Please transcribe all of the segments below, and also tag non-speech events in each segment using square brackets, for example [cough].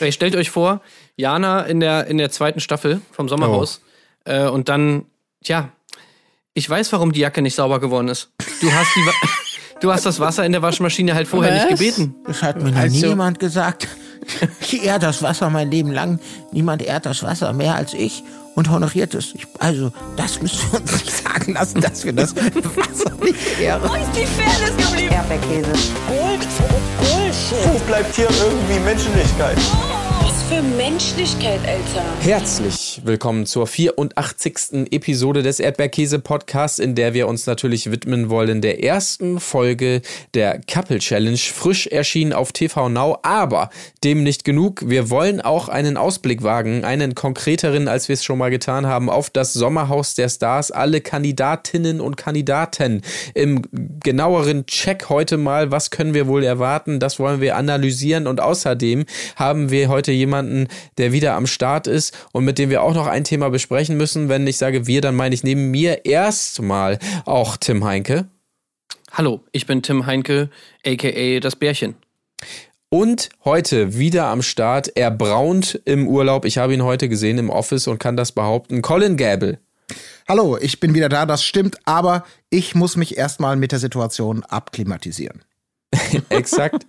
Ey, stellt euch vor, Jana in der, in der zweiten Staffel vom Sommerhaus oh. äh, und dann, tja, ich weiß, warum die Jacke nicht sauber geworden ist. Du hast die. [laughs] Du hast das Wasser in der Waschmaschine halt vorher Was? nicht gebeten. Das hat mir also, niemand gesagt. [laughs] Ich ehre das Wasser mein Leben lang. Niemand ehrt das Wasser mehr als ich und honoriert es. Ich, also, das müssen wir uns [laughs] nicht sagen lassen, dass wir das [laughs] nicht ehren. Wo ist die Fairness geblieben? Erdbeerkäse. Gold, Bullshit. Wo bleibt hier irgendwie Menschlichkeit? Oh für Menschlichkeit, Alter. Herzlich willkommen zur 84. Episode des Erdbeerkäse Podcasts, in der wir uns natürlich widmen wollen der ersten Folge der Couple Challenge, frisch erschienen auf TV Now, aber dem nicht genug. Wir wollen auch einen Ausblick wagen, einen konkreteren, als wir es schon mal getan haben, auf das Sommerhaus der Stars, alle Kandidatinnen und Kandidaten im genaueren Check heute mal, was können wir wohl erwarten, das wollen wir analysieren und außerdem haben wir heute jemanden, der wieder am Start ist und mit dem wir auch noch ein Thema besprechen müssen. Wenn ich sage wir, dann meine ich neben mir erstmal auch Tim Heinke. Hallo, ich bin Tim Heinke, aka das Bärchen. Und heute wieder am Start, er braunt im Urlaub. Ich habe ihn heute gesehen im Office und kann das behaupten. Colin Gable. Hallo, ich bin wieder da, das stimmt, aber ich muss mich erstmal mit der Situation abklimatisieren. [laughs] Exakt.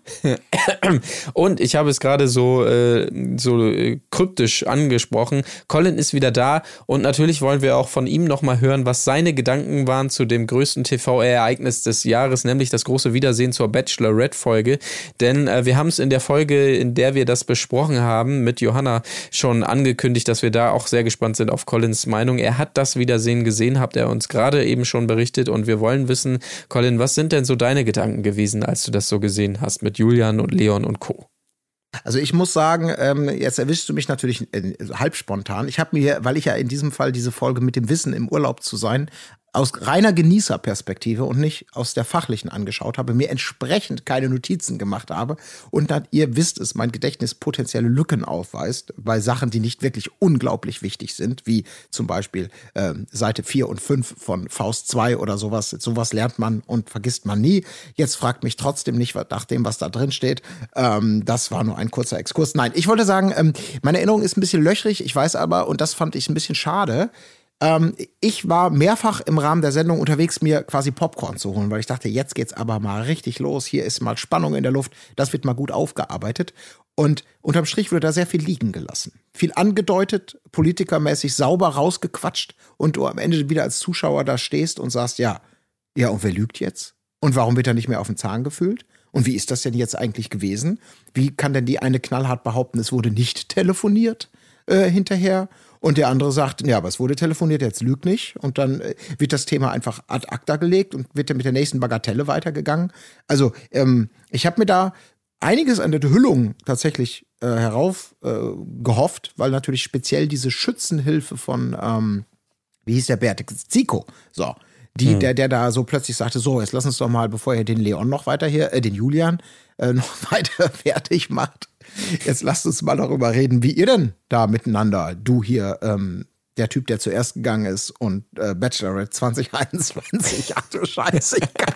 Und ich habe es gerade so, äh, so äh, kryptisch angesprochen. Colin ist wieder da und natürlich wollen wir auch von ihm nochmal hören, was seine Gedanken waren zu dem größten TV-Ereignis des Jahres, nämlich das große Wiedersehen zur Bachelorette-Folge. Denn äh, wir haben es in der Folge, in der wir das besprochen haben, mit Johanna schon angekündigt, dass wir da auch sehr gespannt sind auf Collins Meinung. Er hat das Wiedersehen gesehen, habt er uns gerade eben schon berichtet und wir wollen wissen, Colin, was sind denn so deine Gedanken gewesen, als du du das so gesehen hast mit Julian und Leon und Co. Also ich muss sagen, ähm, jetzt erwischst du mich natürlich äh, halb spontan. Ich habe mir, weil ich ja in diesem Fall diese Folge mit dem Wissen im Urlaub zu sein aus reiner Genießerperspektive und nicht aus der fachlichen angeschaut habe, mir entsprechend keine Notizen gemacht habe und dann, ihr wisst es, mein Gedächtnis potenzielle Lücken aufweist bei Sachen, die nicht wirklich unglaublich wichtig sind, wie zum Beispiel äh, Seite 4 und 5 von Faust 2 oder sowas. Sowas lernt man und vergisst man nie. Jetzt fragt mich trotzdem nicht nach dem, was da drin steht. Ähm, das war nur ein kurzer Exkurs. Nein, ich wollte sagen, ähm, meine Erinnerung ist ein bisschen löchrig. Ich weiß aber, und das fand ich ein bisschen schade, ähm, ich war mehrfach im Rahmen der Sendung unterwegs, mir quasi Popcorn zu holen, weil ich dachte, jetzt geht's aber mal richtig los. Hier ist mal Spannung in der Luft. Das wird mal gut aufgearbeitet. Und unterm Strich wurde da sehr viel liegen gelassen. Viel angedeutet, politikermäßig sauber rausgequatscht und du am Ende wieder als Zuschauer da stehst und sagst, ja, ja, und wer lügt jetzt? Und warum wird er nicht mehr auf den Zahn gefühlt? Und wie ist das denn jetzt eigentlich gewesen? Wie kann denn die eine knallhart behaupten, es wurde nicht [laughs] telefoniert äh, hinterher? Und der andere sagt, ja, aber es wurde telefoniert, jetzt lügt nicht. Und dann äh, wird das Thema einfach ad acta gelegt und wird dann mit der nächsten Bagatelle weitergegangen. Also ähm, ich habe mir da einiges an der Hüllung tatsächlich äh, herauf äh, gehofft, weil natürlich speziell diese Schützenhilfe von, ähm, wie hieß der Bert? Zico. So. Die, hm. der, der da so plötzlich sagte, so, jetzt lass uns doch mal, bevor ihr den Leon noch weiter hier, äh, den Julian, äh, [laughs] noch weiter fertig macht, Jetzt lasst uns mal darüber reden, wie ihr denn da miteinander, du hier, ähm, der Typ, der zuerst gegangen ist und äh, Bachelorette 2021. Ach du Scheiße, ich kann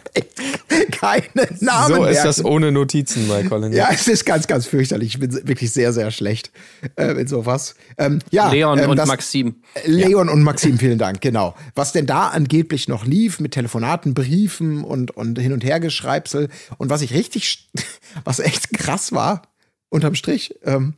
keine Namen So ist merken. das ohne Notizen bei Colin. Ja, es ist ganz, ganz fürchterlich. Ich bin wirklich sehr, sehr schlecht äh, mit sowas. Ähm, ja, Leon ähm, und das, Maxim. Leon ja. und Maxim, vielen Dank, genau. Was denn da angeblich noch lief mit Telefonaten, Briefen und, und Hin- und Hergeschreibsel und was ich richtig, [laughs] was echt krass war, unterm Strich, ähm,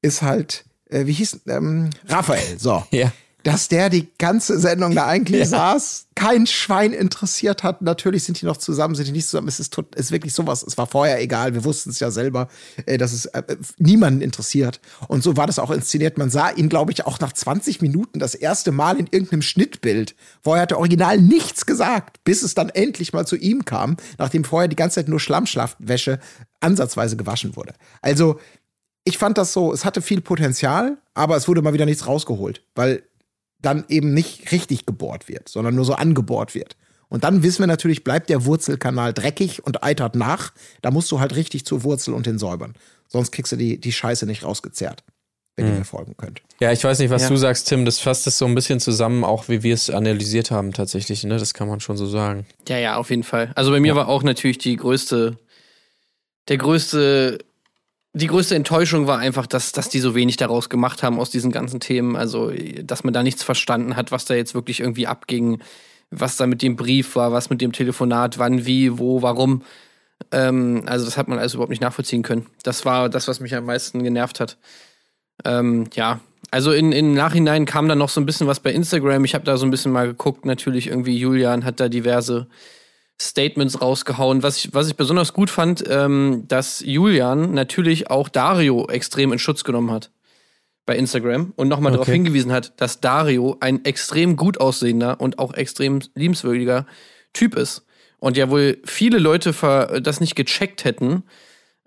ist halt, äh, wie hieß, ähm, Raphael, so. Ja. Dass der die ganze Sendung da eigentlich ja. saß, kein Schwein interessiert hat. Natürlich sind die noch zusammen, sind die nicht zusammen. Es ist, tot, ist wirklich sowas. Es war vorher egal. Wir wussten es ja selber, äh, dass es äh, niemanden interessiert. Und so war das auch inszeniert. Man sah ihn, glaube ich, auch nach 20 Minuten das erste Mal in irgendeinem Schnittbild. Vorher hat er original nichts gesagt, bis es dann endlich mal zu ihm kam, nachdem vorher die ganze Zeit nur Schlammschlaftwäsche ansatzweise gewaschen wurde. Also, ich fand das so, es hatte viel Potenzial, aber es wurde mal wieder nichts rausgeholt, weil dann eben nicht richtig gebohrt wird, sondern nur so angebohrt wird. Und dann wissen wir natürlich, bleibt der Wurzelkanal dreckig und eitert nach. Da musst du halt richtig zur Wurzel und den säubern. Sonst kriegst du die, die Scheiße nicht rausgezerrt, wenn hm. ihr mir folgen könnt. Ja, ich weiß nicht, was ja. du sagst, Tim. Das fasst es so ein bisschen zusammen, auch wie wir es analysiert haben tatsächlich. Ne? Das kann man schon so sagen. Ja, ja, auf jeden Fall. Also bei mir ja. war auch natürlich die größte, der größte die größte Enttäuschung war einfach, dass, dass die so wenig daraus gemacht haben aus diesen ganzen Themen. Also, dass man da nichts verstanden hat, was da jetzt wirklich irgendwie abging, was da mit dem Brief war, was mit dem Telefonat, wann, wie, wo, warum. Ähm, also, das hat man alles überhaupt nicht nachvollziehen können. Das war das, was mich am meisten genervt hat. Ähm, ja, also in, im Nachhinein kam dann noch so ein bisschen was bei Instagram. Ich habe da so ein bisschen mal geguckt. Natürlich irgendwie Julian hat da diverse Statements rausgehauen. Was ich, was ich besonders gut fand, ähm, dass Julian natürlich auch Dario extrem in Schutz genommen hat bei Instagram und nochmal okay. darauf hingewiesen hat, dass Dario ein extrem gut aussehender und auch extrem liebenswürdiger Typ ist. Und ja wohl viele Leute das nicht gecheckt hätten,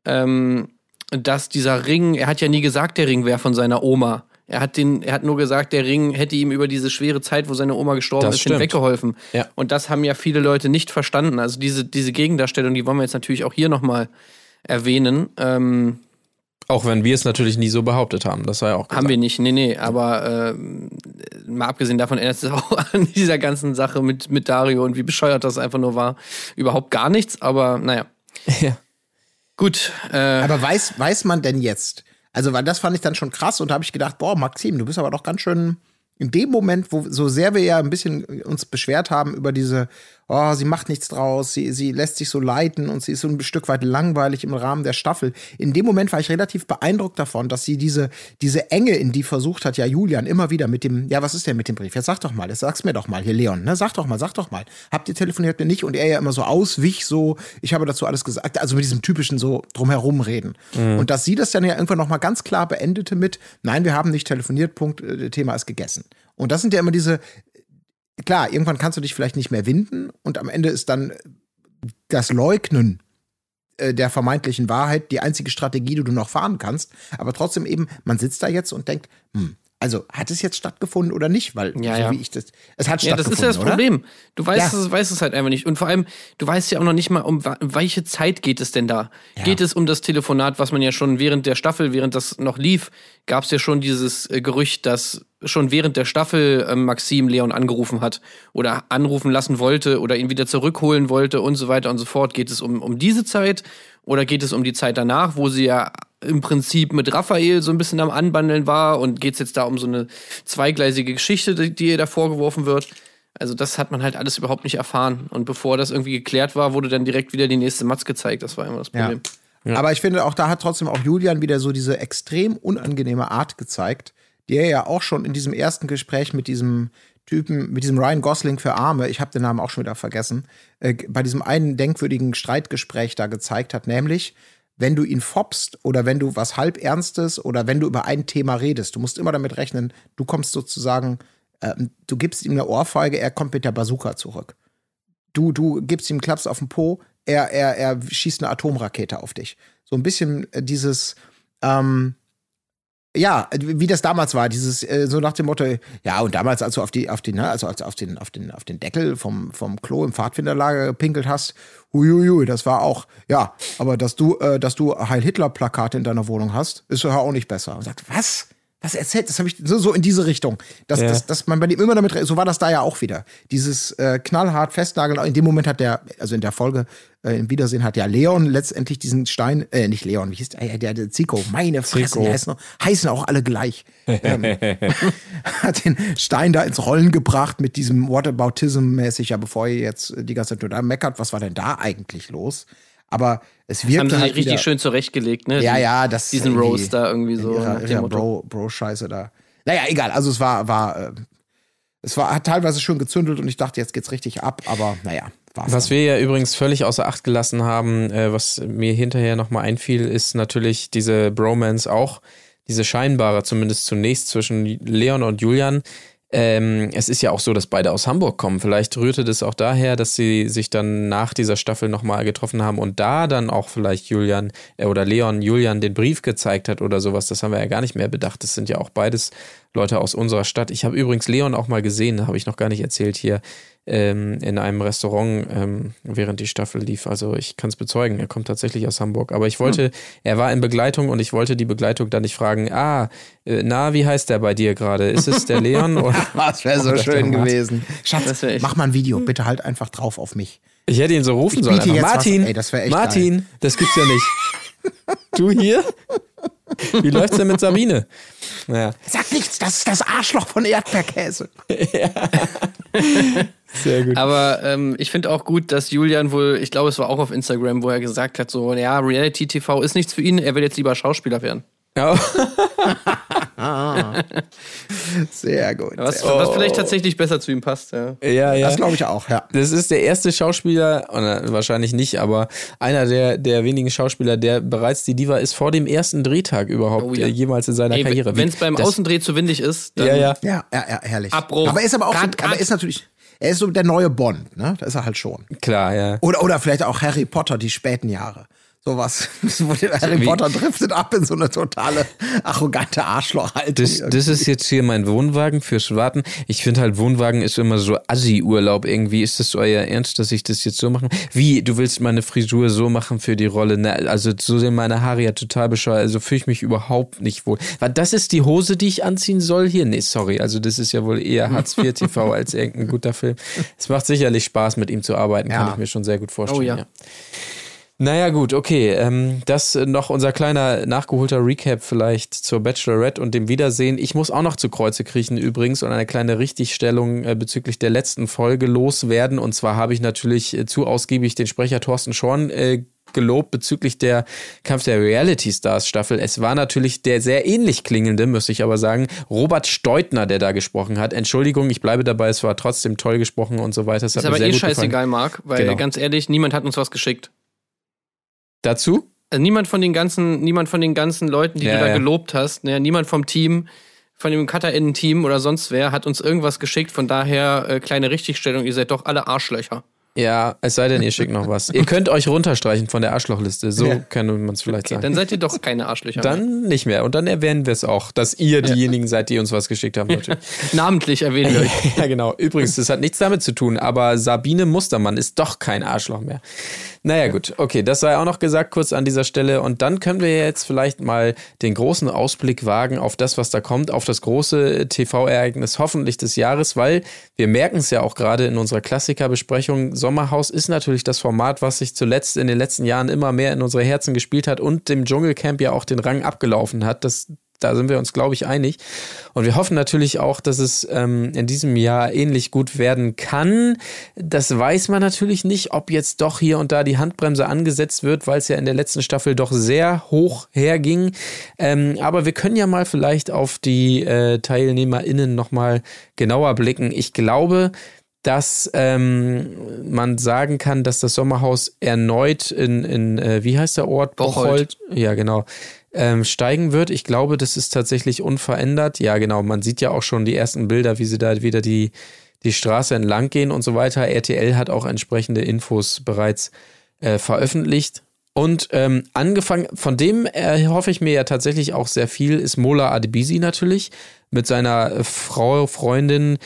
ähm, dass dieser Ring, er hat ja nie gesagt, der Ring wäre von seiner Oma. Er hat, den, er hat nur gesagt, der Ring hätte ihm über diese schwere Zeit, wo seine Oma gestorben das ist, stimmt. hinweggeholfen. Ja. Und das haben ja viele Leute nicht verstanden. Also diese, diese Gegendarstellung, die wollen wir jetzt natürlich auch hier nochmal erwähnen. Ähm, auch wenn wir es natürlich nie so behauptet haben, das war ja auch gesagt. Haben wir nicht, nee, nee, aber äh, mal abgesehen davon ändert es [laughs] auch an dieser ganzen Sache mit, mit Dario und wie bescheuert das einfach nur war. Überhaupt gar nichts, aber naja. [laughs] Ja. Gut. Äh, aber weiß, weiß man denn jetzt, also, weil das fand ich dann schon krass und da habe ich gedacht, boah, Maxim, du bist aber doch ganz schön in dem Moment, wo so sehr wir ja ein bisschen uns beschwert haben über diese oh, sie macht nichts draus, sie, sie lässt sich so leiten und sie ist so ein Stück weit langweilig im Rahmen der Staffel. In dem Moment war ich relativ beeindruckt davon, dass sie diese, diese Enge, in die versucht hat, ja, Julian immer wieder mit dem, ja, was ist denn mit dem Brief? Jetzt sag doch mal, jetzt sag's mir doch mal, hier Leon, ne? Sag doch mal, sag doch mal. Habt ihr telefoniert mir nicht? Und er ja immer so auswich, so, ich habe dazu alles gesagt, also mit diesem typischen so drumherum reden. Mhm. Und dass sie das dann ja irgendwann nochmal ganz klar beendete mit, nein, wir haben nicht telefoniert, Punkt, äh, Thema ist gegessen. Und das sind ja immer diese, klar, irgendwann kannst du dich vielleicht nicht mehr winden und am Ende ist dann das Leugnen äh, der vermeintlichen Wahrheit die einzige Strategie, die du noch fahren kannst. Aber trotzdem eben, man sitzt da jetzt und denkt, hm, also hat es jetzt stattgefunden oder nicht? Weil ja, so ja. wie ich das, es hat ja, stattgefunden. das ist ja das Problem. Du weißt, ja. es, weißt es halt einfach nicht. Und vor allem, du weißt ja auch noch nicht mal, um welche Zeit geht es denn da? Ja. Geht es um das Telefonat, was man ja schon während der Staffel, während das noch lief, gab es ja schon dieses äh, Gerücht, dass schon während der Staffel äh, Maxim Leon angerufen hat oder anrufen lassen wollte oder ihn wieder zurückholen wollte und so weiter und so fort. Geht es um, um diese Zeit oder geht es um die Zeit danach, wo sie ja im Prinzip mit Raphael so ein bisschen am Anbandeln war und geht es jetzt da um so eine zweigleisige Geschichte, die, die ihr da vorgeworfen wird? Also das hat man halt alles überhaupt nicht erfahren. Und bevor das irgendwie geklärt war, wurde dann direkt wieder die nächste Matz gezeigt. Das war immer das Problem. Ja. Ja. Aber ich finde, auch da hat trotzdem auch Julian wieder so diese extrem unangenehme Art gezeigt, die er ja auch schon in diesem ersten Gespräch mit diesem Typen, mit diesem Ryan Gosling für Arme, ich habe den Namen auch schon wieder vergessen, äh, bei diesem einen denkwürdigen Streitgespräch da gezeigt hat, nämlich, wenn du ihn fopst oder wenn du was halb Ernstes oder wenn du über ein Thema redest, du musst immer damit rechnen, du kommst sozusagen, äh, du gibst ihm eine Ohrfeige, er kommt mit der Bazooka zurück. Du, du gibst ihm Klaps auf den Po, er, er, er schießt eine Atomrakete auf dich. So ein bisschen äh, dieses, ähm, ja, wie das damals war, dieses äh, so nach dem Motto, ja, und damals, als du auf die, auf die, ne, also als auf den, auf den, auf den Deckel vom, vom Klo im Pfadfinderlager gepinkelt hast, huiuiui, das war auch, ja, aber dass du, äh, dass du Heil Hitler-Plakate in deiner Wohnung hast, ist ja auch nicht besser. Und sagt, was? Was erzählt, das habe ich so, so in diese Richtung, dass, ja. dass, dass man bei dem immer damit, so war das da ja auch wieder. Dieses äh, knallhart festnageln, in dem Moment hat der, also in der Folge äh, im Wiedersehen hat ja Leon letztendlich diesen Stein, äh, nicht Leon, wie hieß der, der, der Zico, meine Fresse, die heißen, heißen auch alle gleich. ähm, [laughs] hat den Stein da ins Rollen gebracht mit diesem Whataboutism-mäßig, ja, bevor ihr jetzt die ganze Zeit nur da meckert, was war denn da eigentlich los? Aber es wirkt haben sie halt richtig wieder, schön zurechtgelegt, ne? Ja, ja, das diesen Roast da irgendwie so. Ihrer, ihrer Bro, Bro Scheiße da. Naja, egal. Also es war, war, äh, es war, hat teilweise schon gezündelt und ich dachte, jetzt geht's richtig ab. Aber naja. War's was dann. wir ja übrigens völlig außer Acht gelassen haben, äh, was mir hinterher nochmal einfiel, ist natürlich diese Bromance auch, diese scheinbare, zumindest zunächst zwischen Leon und Julian, ähm, es ist ja auch so, dass beide aus Hamburg kommen. Vielleicht rührte das auch daher, dass sie sich dann nach dieser Staffel nochmal getroffen haben und da dann auch vielleicht Julian äh, oder Leon Julian den Brief gezeigt hat oder sowas. Das haben wir ja gar nicht mehr bedacht. Das sind ja auch beides Leute aus unserer Stadt. Ich habe übrigens Leon auch mal gesehen, habe ich noch gar nicht erzählt hier ähm, in einem Restaurant, ähm, während die Staffel lief. Also ich kann es bezeugen, er kommt tatsächlich aus Hamburg. Aber ich wollte, hm. er war in Begleitung und ich wollte die Begleitung dann nicht fragen, ah, äh, na, wie heißt der bei dir gerade? Ist es der Leon? [laughs] Oder? das wäre so [laughs] schön gewesen. Schatz, mach mal ein Video, bitte halt einfach drauf auf mich. Ich hätte ihn so rufen sollen. Martin, was, ey, das Martin, das gibt's ja nicht. [laughs] Du hier? Wie läuft's denn mit Sabine? Naja, Sag nichts, das ist das Arschloch von Erdbeerkäse. [laughs] sehr gut. Aber ähm, ich finde auch gut, dass Julian wohl, ich glaube, es war auch auf Instagram, wo er gesagt hat, so, ja, Reality TV ist nichts für ihn, er will jetzt lieber Schauspieler werden. Ja, [laughs] Sehr gut. Was, sehr gut. was vielleicht tatsächlich besser zu ihm passt, ja. ja. ja. Das glaube ich auch, ja. Das ist der erste Schauspieler, oder wahrscheinlich nicht, aber einer der, der wenigen Schauspieler, der bereits die Diva ist vor dem ersten Drehtag überhaupt Oh ja. äh, jemals in seiner Karriere. Wenn es beim Das- Außendreh zu windig ist, dann Ja, ja. Ja, ja, ja, herrlich. Abbruch. Aber er ist aber auch so, Cut, cut. aber er ist natürlich, er ist so der neue Bond, ne? Das ist er halt schon. Klar, ja. Oder, oder vielleicht auch Harry Potter, die späten Jahre. Sowas. [laughs] Wo der Harry Wie- Potter driftet ab in so eine totale arrogante Arschlochhaltung. Das, das ist jetzt hier mein Wohnwagen fürs Warten. Ich finde halt, Wohnwagen ist immer so Assi-Urlaub irgendwie. Ist das euer Ernst, dass ich das jetzt so mache? Wie, du willst meine Frisur so machen für die Rolle? Na, also so sind meine Haare ja total bescheuert. Also fühle ich mich überhaupt nicht wohl. Weil das ist die Hose, die ich anziehen soll hier? Nee, sorry. Also das ist ja wohl eher Hartz IV TV [laughs] als irgendein guter Film. Es macht sicherlich Spaß, mit ihm zu arbeiten. Kann Ja. ich mir schon sehr gut vorstellen. Oh ja. ja. Naja, gut, okay. Ähm, das äh, noch unser kleiner nachgeholter Recap vielleicht zur Bachelorette und dem Wiedersehen. Ich muss auch noch zu Kreuze kriechen übrigens und eine kleine Richtigstellung äh, bezüglich der letzten Folge loswerden. Und zwar habe ich natürlich äh, zu ausgiebig den Sprecher Thorsten Schorn äh, gelobt bezüglich der Kampf der Reality Stars Staffel. Es war natürlich der sehr ähnlich klingende, müsste ich aber sagen, Robert Steutner, der da gesprochen hat. Entschuldigung, ich bleibe dabei, es war trotzdem toll gesprochen und so weiter. Es ist aber eh scheißegal, Marc, weil Genau. ganz ehrlich, niemand hat uns was geschickt. Dazu? Also niemand von den ganzen, niemand von den ganzen Leuten, die Ja, du da ja. gelobt hast, ne, niemand vom Team, von dem Cutter-Innen-Team oder sonst wer hat uns irgendwas geschickt. Von daher, äh, kleine Richtigstellung, ihr seid doch alle Arschlöcher. Ja, es sei denn, ihr schickt noch was. Ihr könnt euch runterstreichen von der Arschlochliste. So Ja. könnte man es vielleicht sagen. Dann seid ihr doch keine Arschlöcher. mehr. Dann nicht mehr. Und dann erwähnen wir es auch, dass ihr diejenigen seid, die uns was geschickt haben. Natürlich. [laughs] Namentlich erwähnen wir euch. [laughs] ja, genau. Übrigens, das hat nichts damit zu tun, aber Sabine Mustermann ist doch kein Arschloch mehr. Naja, gut. Okay, das sei auch noch gesagt kurz an dieser Stelle. Und dann können wir jetzt vielleicht mal den großen Ausblick wagen auf das, was da kommt, auf das große TV-Ereignis hoffentlich des Jahres, weil wir merken es ja auch gerade in unserer Klassikerbesprechung. Sommerhaus ist natürlich das Format, was sich zuletzt in den letzten Jahren immer mehr in unsere Herzen gespielt hat und dem Dschungelcamp ja auch den Rang abgelaufen hat. Das da sind wir uns, glaube ich, einig. Und wir hoffen natürlich auch, dass es ähm, in diesem Jahr ähnlich gut werden kann. Das weiß man natürlich nicht, ob jetzt doch hier und da die Handbremse angesetzt wird, weil es ja in der letzten Staffel doch sehr hoch herging. Ähm, aber wir können ja mal vielleicht auf die äh, TeilnehmerInnen nochmal genauer blicken. Ich glaube, dass ähm, man sagen kann, dass das Sommerhaus erneut in, in äh, wie heißt der Ort? Bocholt. Ja, genau. Ähm, steigen wird. Ich glaube, das ist tatsächlich unverändert. Ja, genau. Man sieht ja auch schon die ersten Bilder, wie sie da wieder die, die Straße entlang gehen und so weiter. RTL hat auch entsprechende Infos bereits äh, veröffentlicht. Und ähm, angefangen, von dem hoffe ich mir ja tatsächlich auch sehr viel, ist Mola Adebisi natürlich mit seiner äh, Frau, Freundin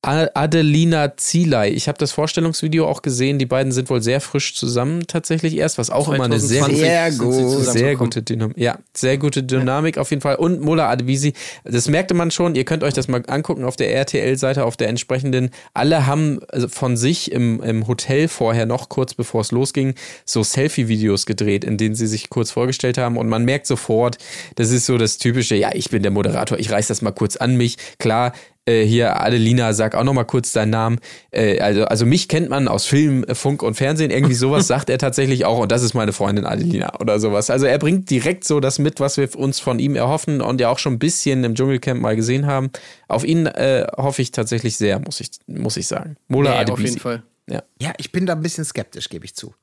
Adelina Zielei. Ich habe das Vorstellungsvideo auch gesehen. Die beiden sind wohl sehr frisch zusammen tatsächlich erst, was auch immer eine sehr, 2020 Sehr gut. sehr gute Dynamik. Ja, sehr gute Dynamik auf jeden Fall. Und Mola Adevisi, das merkte man schon. Ihr könnt euch das mal angucken auf der RTL-Seite, auf der entsprechenden. Alle haben also von sich im, im Hotel vorher noch, kurz bevor es losging, so Selfie-Videos gedreht, in denen sie sich kurz vorgestellt haben. Und man merkt sofort, das ist so das typische, ja, ich bin der Moderator, ich reiß das mal kurz an mich. Klar, äh, hier, Adelina, sag auch noch mal kurz deinen Namen. Äh, also, also mich kennt man aus Film, Funk und Fernsehen. Irgendwie [laughs] sowas sagt er tatsächlich auch. Und das ist meine Freundin Adelina oder sowas. Also er bringt direkt so das mit, was wir uns von ihm erhoffen und ja auch schon ein bisschen im Dschungelcamp mal gesehen haben. Auf ihn äh, hoffe ich tatsächlich sehr, muss ich, muss ich sagen. Mola Nee, auf Adebisi. jeden Fall. Ja. Ja, ich bin da ein bisschen skeptisch, gebe ich zu.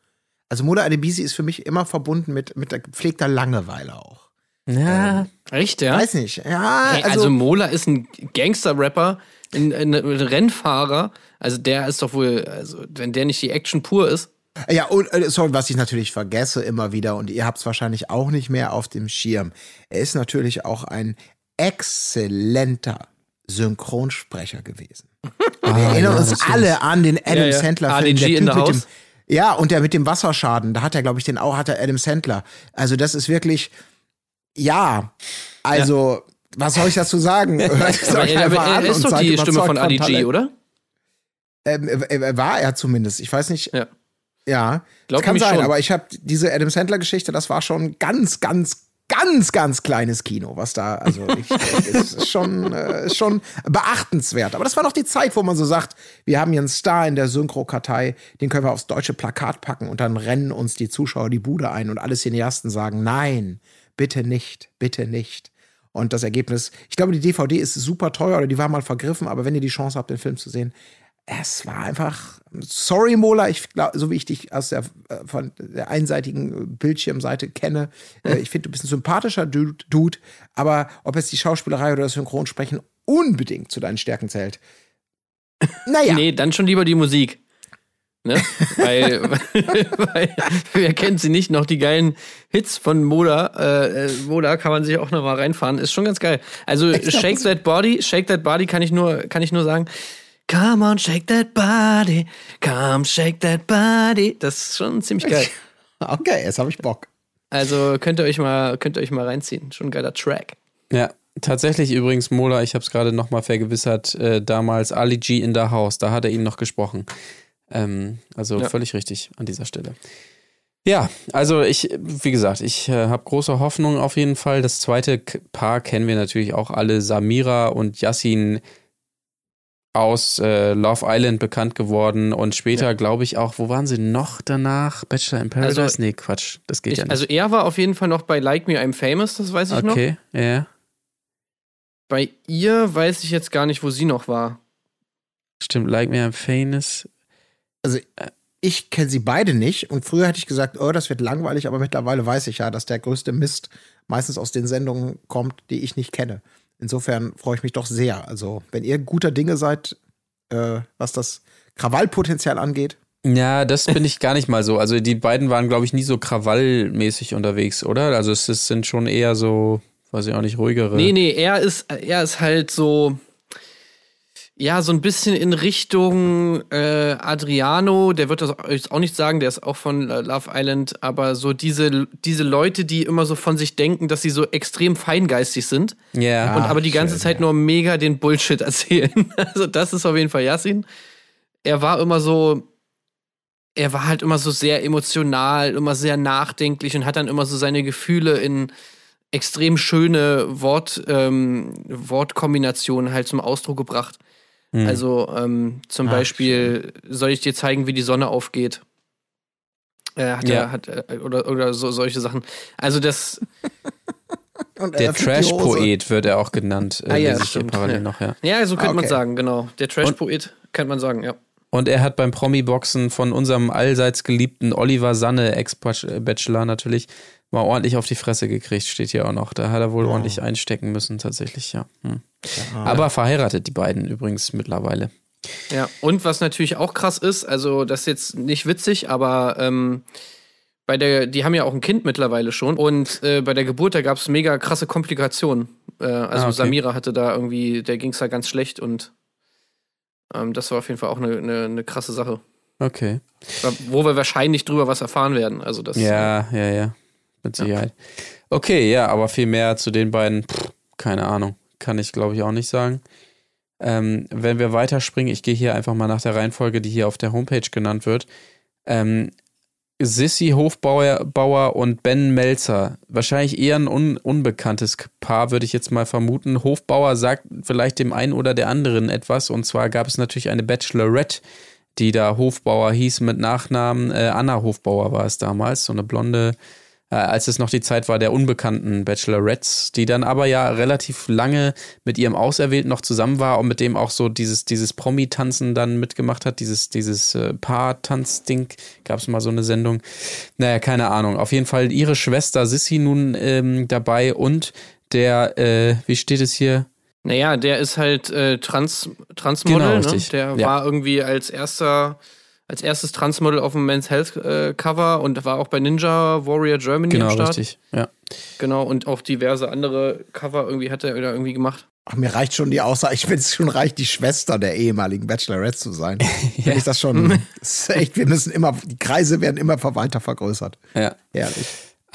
Also Mola Adebisi ist für mich immer verbunden mit, mit der gepflegter Langeweile auch. Ja, Echt, ja? Weiß nicht. Ja, Hey, also, also, Mola ist ein Gangster-Rapper, ein, ein Rennfahrer. Also der ist doch wohl, also wenn der nicht die Action pur ist. ja, und äh, sorry, was ich natürlich vergesse immer wieder, und ihr habt es wahrscheinlich auch nicht mehr auf dem Schirm. Er ist natürlich auch ein exzellenter Synchronsprecher gewesen. [laughs] Wir erinnern uns alle an den Adam Ja, ja. Sandler-Film. ADG der Typ mit dem, ja, und der mit dem Wasserschaden, da hat er, glaube ich, den auch, hat er Adam Sandler. Also, das ist wirklich, ja, also, was soll ich dazu sagen? [laughs] Hört es euch er, einfach er, an ist und doch die Stimme von ADG, Talent. oder? Ähm, äh, war er zumindest. Ich weiß nicht. Ja. Ja, Glaub das kann sein, schon. aber ich habe diese Adam Sandler-Geschichte, das war schon ganz, ganz, ganz, ganz kleines Kino, was da, also [laughs] ich, ist schon, äh, schon beachtenswert. Aber das war noch die Zeit, wo man so sagt, wir haben hier einen Star in der Synchro-Kartei, den können wir aufs deutsche Plakat packen und dann rennen uns die Zuschauer die Bude ein und alle Cineasten sagen, nein, bitte nicht, bitte nicht. Und das Ergebnis, ich glaube, die DVD ist super teuer oder die war mal vergriffen, aber wenn ihr die Chance habt, den Film zu sehen, es war einfach, sorry Mola, ich glaube, so wie ich dich aus der, äh, von der einseitigen Bildschirmseite kenne, äh, ich finde, du bist ein sympathischer Dude, Dude, aber ob jetzt die Schauspielerei oder das Synchronsprechen unbedingt zu deinen Stärken zählt. [laughs] Naja, Nee, dann schon lieber die Musik. Ne? [laughs] weil, weil, wer kennt sie nicht, noch die geilen Hits von Moda, äh, äh, Moda kann man sich auch noch mal reinfahren, ist schon ganz geil. Also Shake That Body, Shake That Body kann ich nur, kann ich nur sagen, Come on, shake that body, come shake that body. Das ist schon ziemlich geil. [laughs] okay, jetzt habe ich Bock. Also könnt ihr euch mal, könnt ihr euch mal reinziehen. Schon ein geiler Track. Ja, tatsächlich übrigens, Mola, ich habe es gerade nochmal vergewissert, äh, damals Ali G in the House, da hat er ihn noch gesprochen. Ähm, also Ja. völlig richtig an dieser Stelle. Ja, also ich, wie gesagt, ich äh, habe große Hoffnung auf jeden Fall. Das zweite Paar kennen wir natürlich auch alle, Samira und Yassin aus äh, Love Island bekannt geworden und später, glaube ich, auch, wo waren sie noch danach? Bachelor in Paradise? Also, nee, Quatsch, das geht Ich, ja nicht. also er war auf jeden Fall noch bei Like Me I'm Famous, das weiß ich noch. okay, ja, Bei ihr weiß ich jetzt gar nicht, wo sie noch war. stimmt, Like Me I'm Famous. Ich kenne sie beide nicht und früher hätte ich gesagt, oh, das wird langweilig, aber mittlerweile weiß ich ja, dass der größte Mist meistens aus den Sendungen kommt, die ich nicht kenne. Insofern freue ich mich doch sehr. Also, wenn ihr guter Dinge seid, äh, was das Krawallpotenzial angeht, Ja, das bin ich gar nicht mal so. Also die beiden waren, glaube ich, nie so krawallmäßig unterwegs, oder? Also es ist, sind schon eher so, weiß ich auch nicht, ruhigere. Nee, nee, er ist, er ist halt so, ja, so ein bisschen in Richtung äh, Adriano, der wird das jetzt auch nicht sagen, der ist auch von äh, Love Island, aber so diese, diese Leute, die immer so von sich denken, dass sie so extrem feingeistig sind Ja. und aber die ganze schön, Zeit nur mega den Bullshit [laughs] erzählen. Also das ist auf jeden Fall Yassin. Er war immer so, er war halt immer so sehr emotional, immer sehr nachdenklich und hat dann immer so seine Gefühle in extrem schöne Wort, ähm, Wortkombinationen halt zum Ausdruck gebracht. Hm. Also ähm, zum Beispiel, soll ich dir zeigen, wie die Sonne aufgeht? Äh, hat Ja. er, hat, äh, oder, oder so, solche Sachen. Also das, [laughs] Und Der er. Trash-Poet wird er auch genannt. Äh, Ah, ja, stimmt, parallel ja. noch, ja. ja, so könnte man Okay. sagen, genau. Der Trash-Poet, kann man sagen, ja. Und er hat beim Promi-Boxen von unserem allseits geliebten Oliver Sanne, Ex-Bachelor natürlich, mal ordentlich auf die Fresse gekriegt, steht hier auch noch. Da hat er wohl ordentlich einstecken müssen, tatsächlich, ja. Hm. Aber verheiratet, die beiden übrigens mittlerweile. Ja, und was natürlich auch krass ist, also das ist jetzt nicht witzig, aber ähm, bei der, die haben ja auch ein Kind mittlerweile schon und äh, bei der Geburt, da gab es mega krasse Komplikationen. Äh, also Ah, okay. Samira hatte da irgendwie, der ging es da ganz schlecht und ähm, das war auf jeden Fall auch eine, eine, eine krasse Sache. Okay. Wo wir wahrscheinlich drüber was erfahren werden. Also das Ja, ja, ja. Mit Sicherheit. Okay, ja, aber viel mehr zu den beiden, pff, keine Ahnung. Kann ich, glaube ich, auch nicht sagen. Ähm, wenn wir weiterspringen, ich gehe hier einfach mal nach der Reihenfolge, die hier auf der Homepage genannt wird. Ähm, Sissy Hofbauer Bauer und Ben Melzer. Wahrscheinlich eher ein un unbekanntes Paar, würde ich jetzt mal vermuten. Hofbauer sagt vielleicht dem einen oder der anderen etwas. Und zwar gab es natürlich eine Bachelorette, die da Hofbauer hieß mit Nachnamen. Äh, Anna Hofbauer war es damals, so eine blonde, äh, als es noch die Zeit war der unbekannten Bachelorettes, die dann aber ja relativ lange mit ihrem Auserwählten noch zusammen war und mit dem auch so dieses, dieses Promi-Tanzen dann mitgemacht hat, dieses, dieses äh, Paar-Tanz-Ding, gab es mal so eine Sendung. Naja, keine Ahnung. Auf jeden Fall ihre Schwester Sissy nun ähm, dabei und der, äh, wie steht es hier? Naja, der ist halt äh, Trans, Transmodel, Genau, ne? richtig. Der Ja. war irgendwie als erster, als erstes Transmodel auf dem Men's Health äh, Cover und war auch bei Ninja Warrior Germany Genau, am Start. richtig. Ja. Genau, und auch diverse andere Cover irgendwie hat er wieder irgendwie gemacht. Ach, mir reicht schon die Aussage, ich finde es schon reich, die Schwester der ehemaligen Bachelorette zu sein. [laughs] Finde ich das schon, das [laughs] ist echt, wir müssen immer, die Kreise werden immer weiter vergrößert. ja. Herrlich.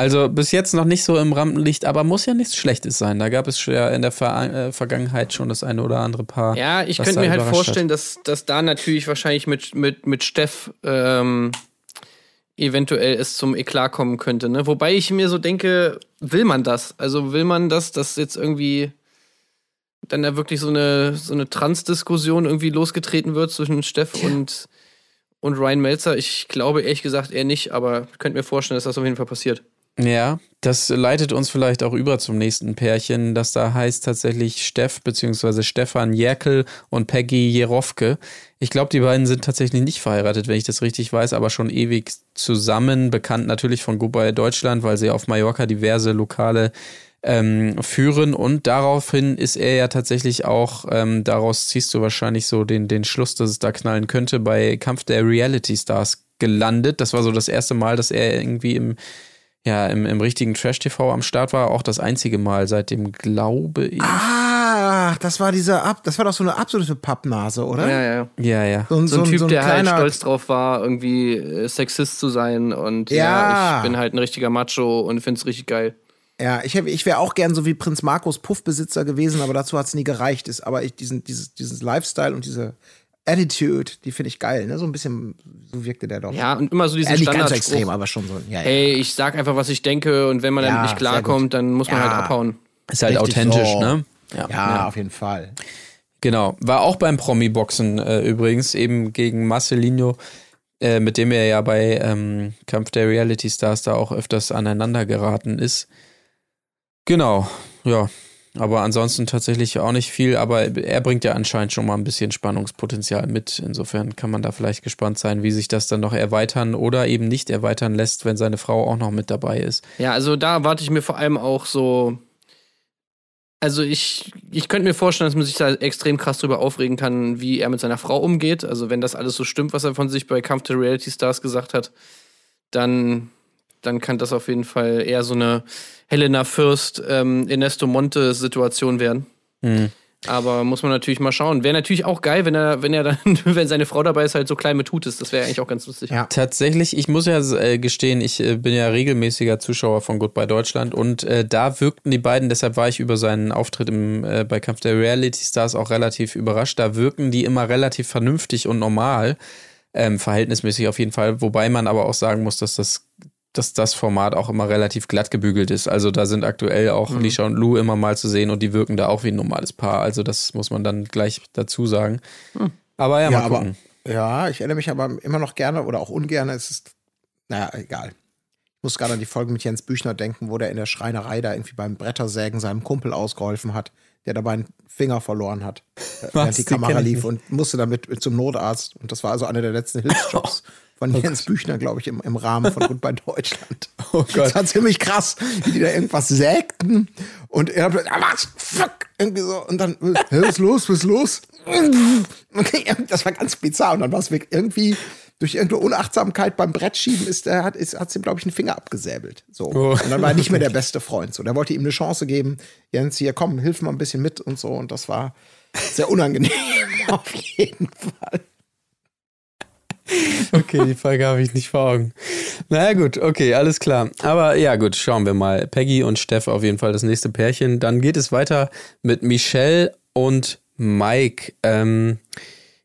Also bis jetzt noch nicht so im Rampenlicht, aber muss ja nichts Schlechtes sein. Da gab es ja in der Ver äh, Vergangenheit schon das eine oder andere Paar. Ja, ich könnte mir halt vorstellen, dass, dass da natürlich wahrscheinlich mit, mit, mit Steff ähm, eventuell es zum Eklat kommen könnte. Ne? Wobei ich mir so denke, will man das? Also will man das, dass jetzt irgendwie dann da wirklich so eine, so eine Trans-Diskussion irgendwie losgetreten wird zwischen Steff und, und Ryan Melzer? Ich glaube ehrlich gesagt eher nicht, aber ich könnte mir vorstellen, dass das auf jeden Fall passiert. Ja, das leitet uns vielleicht auch über zum nächsten Pärchen, das da heißt tatsächlich Steff bzw. Stefan Jerkel und Peggy Jerofke. Ich glaube, die beiden sind tatsächlich nicht verheiratet, wenn ich das richtig weiß, aber schon ewig zusammen, bekannt natürlich von Goodbye Deutschland, weil sie auf Mallorca diverse Lokale ähm, führen und daraufhin ist er ja tatsächlich auch, ähm, daraus ziehst du wahrscheinlich so den, den Schluss, dass es da knallen könnte, bei Kampf der Reality Stars gelandet. Das war so das erste Mal, dass er irgendwie im ja, im, im richtigen Trash-TV am Start war, auch das einzige Mal, seitdem glaube ich. Ah, das war dieser Ab, das war doch so eine absolute Pappnase, oder? Ja, ja. Ja, ja. So, ein- So ein Typ, so der halt stolz drauf war, irgendwie äh, Sexist zu sein und ja, Ja. ich bin halt ein richtiger Macho und find's richtig geil. Ja, ich, ich wäre auch gern so wie Prinz Markus Puffbesitzer gewesen, aber dazu hat es nie gereicht. Ist, aber ich, diesen, dieses, dieses Lifestyle und diese Attitude, die finde ich geil. Ne? So ein bisschen, so wirkte der doch. Ja, und immer so diesen ja, nicht ganz extrem, aber schon so. Ja, ja. Hey, ich sag einfach, was ich denke und wenn man Ja, damit nicht klarkommt, dann muss man Ja. halt abhauen. Ist halt Richtig authentisch, so. ne? ja, auf jeden Fall. Genau. War auch beim Promi-Boxen äh, übrigens, eben gegen Marcelinho, äh, mit dem er ja bei ähm, Kampf der Reality Stars da auch öfters aneinander geraten ist. Genau, ja. Aber ansonsten tatsächlich auch nicht viel, aber er bringt ja anscheinend schon mal ein bisschen Spannungspotenzial mit. Insofern kann man da vielleicht gespannt sein, wie sich das dann noch erweitern oder eben nicht erweitern lässt, wenn seine Frau auch noch mit dabei ist. Ja, also da erwarte ich mir vor allem auch so. Also ich, ich könnte mir vorstellen, dass man sich da extrem krass drüber aufregen kann, wie er mit seiner Frau umgeht. Also wenn das alles so stimmt, was er von sich bei Kampf der Reality Stars gesagt hat, dann, dann kann das auf jeden Fall eher so eine Helena Fürst, ähm, Ernesto Monte Situation werden. Hm. Aber muss man natürlich mal schauen. Wäre natürlich auch geil, wenn er, wenn er dann, [laughs] wenn seine Frau dabei ist, halt so klein mit Hut ist. Das wäre eigentlich auch ganz lustig. Ja. Tatsächlich, ich muss ja äh, gestehen, ich äh, bin ja regelmäßiger Zuschauer von Goodbye Deutschland und äh, da wirkten die beiden, deshalb war ich über seinen Auftritt im, äh, bei Kampf der Reality Stars auch relativ überrascht. Da wirken die immer relativ vernünftig und normal, ähm, verhältnismäßig auf jeden Fall, wobei man aber auch sagen muss, dass das dass das Format auch immer relativ glatt gebügelt ist. Also da sind aktuell auch Mhm. Lisha und Lou immer mal zu sehen und die wirken da auch wie ein normales Paar. Also das muss man dann gleich dazu sagen. Hm. Aber ja, Ja, mal aber, gucken. ja, ich erinnere mich aber immer noch gerne oder auch ungern. Es ist, naja, egal. Ich muss gerade an die Folge mit Jens Büchner denken, wo der in der Schreinerei da irgendwie beim Brettersägen seinem Kumpel ausgeholfen hat, der dabei einen Finger verloren hat, äh, während die Kamera lief und musste damit zum Notarzt. Und das war also einer der letzten [laughs] Hilfsjobs von Jens Büchner, glaube ich, im, im Rahmen von Goodbye Deutschland. [laughs] Oh Das Gott. war ziemlich krass, wie die da irgendwas sägten. Und er hat ah, was, fuck, irgendwie so. Und dann, [laughs] hey, was ist los, was ist los? [laughs] Das war ganz bizarr. Und dann war es irgendwie durch irgendeine Unachtsamkeit beim Brettschieben ist der hat hat's ihm glaube ich einen Finger abgesäbelt. So. Oh. und dann war er nicht mehr der beste Freund. So der wollte ihm eine Chance geben. Jens hier komm hilf mal ein bisschen mit und so. Und das war sehr unangenehm auf jeden Fall [laughs] Okay, die Folge habe ich nicht vor Augen. Naja, gut, okay, alles klar. Aber ja, gut, schauen wir mal. Peggy und Steff auf jeden Fall das nächste Pärchen. Dann geht es weiter mit Michelle und Mike. Ähm,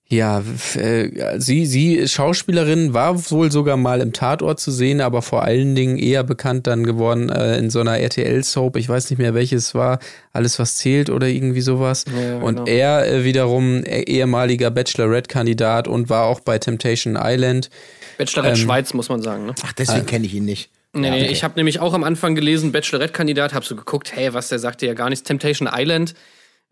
ja, äh, sie, sie ist Schauspielerin, war wohl sogar mal im Tatort zu sehen, aber vor allen Dingen eher bekannt dann geworden äh, in so einer RTL-Soap. Ich weiß nicht mehr, welches war. Alles, was zählt oder irgendwie sowas. Ja, und genau. er äh, wiederum äh, ehemaliger Bachelorette-Kandidat und war auch bei Temptation Island. Bachelorette Ähm, Schweiz, muss man sagen. Ne? ach deswegen kenne ich ihn nicht Nee, Ja, nee, okay. ich habe nämlich auch am Anfang gelesen, Bachelorette-Kandidat, hab so geguckt, hey, was, der sagte ja gar nichts. Temptation Island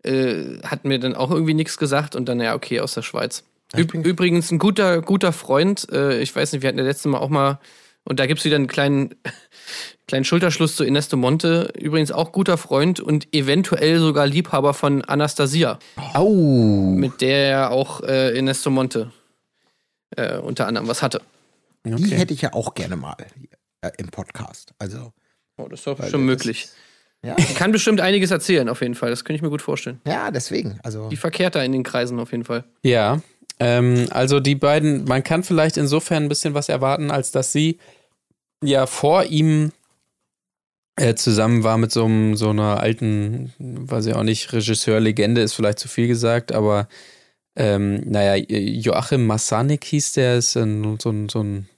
äh, hat mir dann auch irgendwie nichts gesagt und dann, ja, okay, aus der Schweiz. Üb übrigens ein guter, guter Freund, äh, ich weiß nicht, wir hatten ja letztes Mal auch mal, und da gibt's wieder einen kleinen, [laughs] kleinen Schulterschluss zu Ernesto Monte, übrigens auch guter Freund und eventuell sogar Liebhaber von Anastasia, Au! mit der er auch äh, Ernesto Monte äh, unter anderem was hatte. die hätte ich ja auch gerne mal äh, im Podcast also Oh, das ist doch schon das- möglich. Ja Die kann bestimmt einiges erzählen, auf jeden Fall. Das könnte ich mir gut vorstellen. ja deswegen also Die verkehrt da in den Kreisen auf jeden Fall. Ja, ähm, also die beiden, man kann vielleicht insofern ein bisschen was erwarten, als dass sie ja vor ihm äh, zusammen war mit so, einem, so einer alten, weiß ich auch nicht, Regisseur-Legende ist vielleicht zu viel gesagt, aber ähm, naja, Joachim Massanik hieß der, ist ein, so, ein, so ein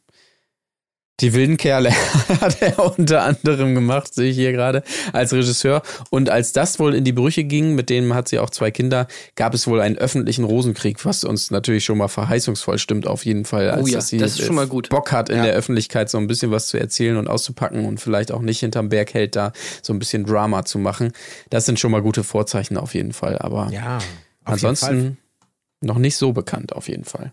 Die wilden Kerle [laughs] hat er unter anderem gemacht, sehe ich hier gerade, als Regisseur. Und als das wohl in die Brüche ging, mit denen hat sie auch zwei Kinder, gab es wohl einen öffentlichen Rosenkrieg, was uns natürlich schon mal verheißungsvoll stimmt, auf jeden Fall. Als Oh ja, dass sie das ist schon mal gut. Bock hat, in der Öffentlichkeit so ein bisschen was zu erzählen und auszupacken und vielleicht auch nicht hinterm Berg hält, da so ein bisschen Drama zu machen. Das sind schon mal gute Vorzeichen auf jeden Fall. Aber Ja. ansonsten noch nicht so bekannt auf jeden Fall.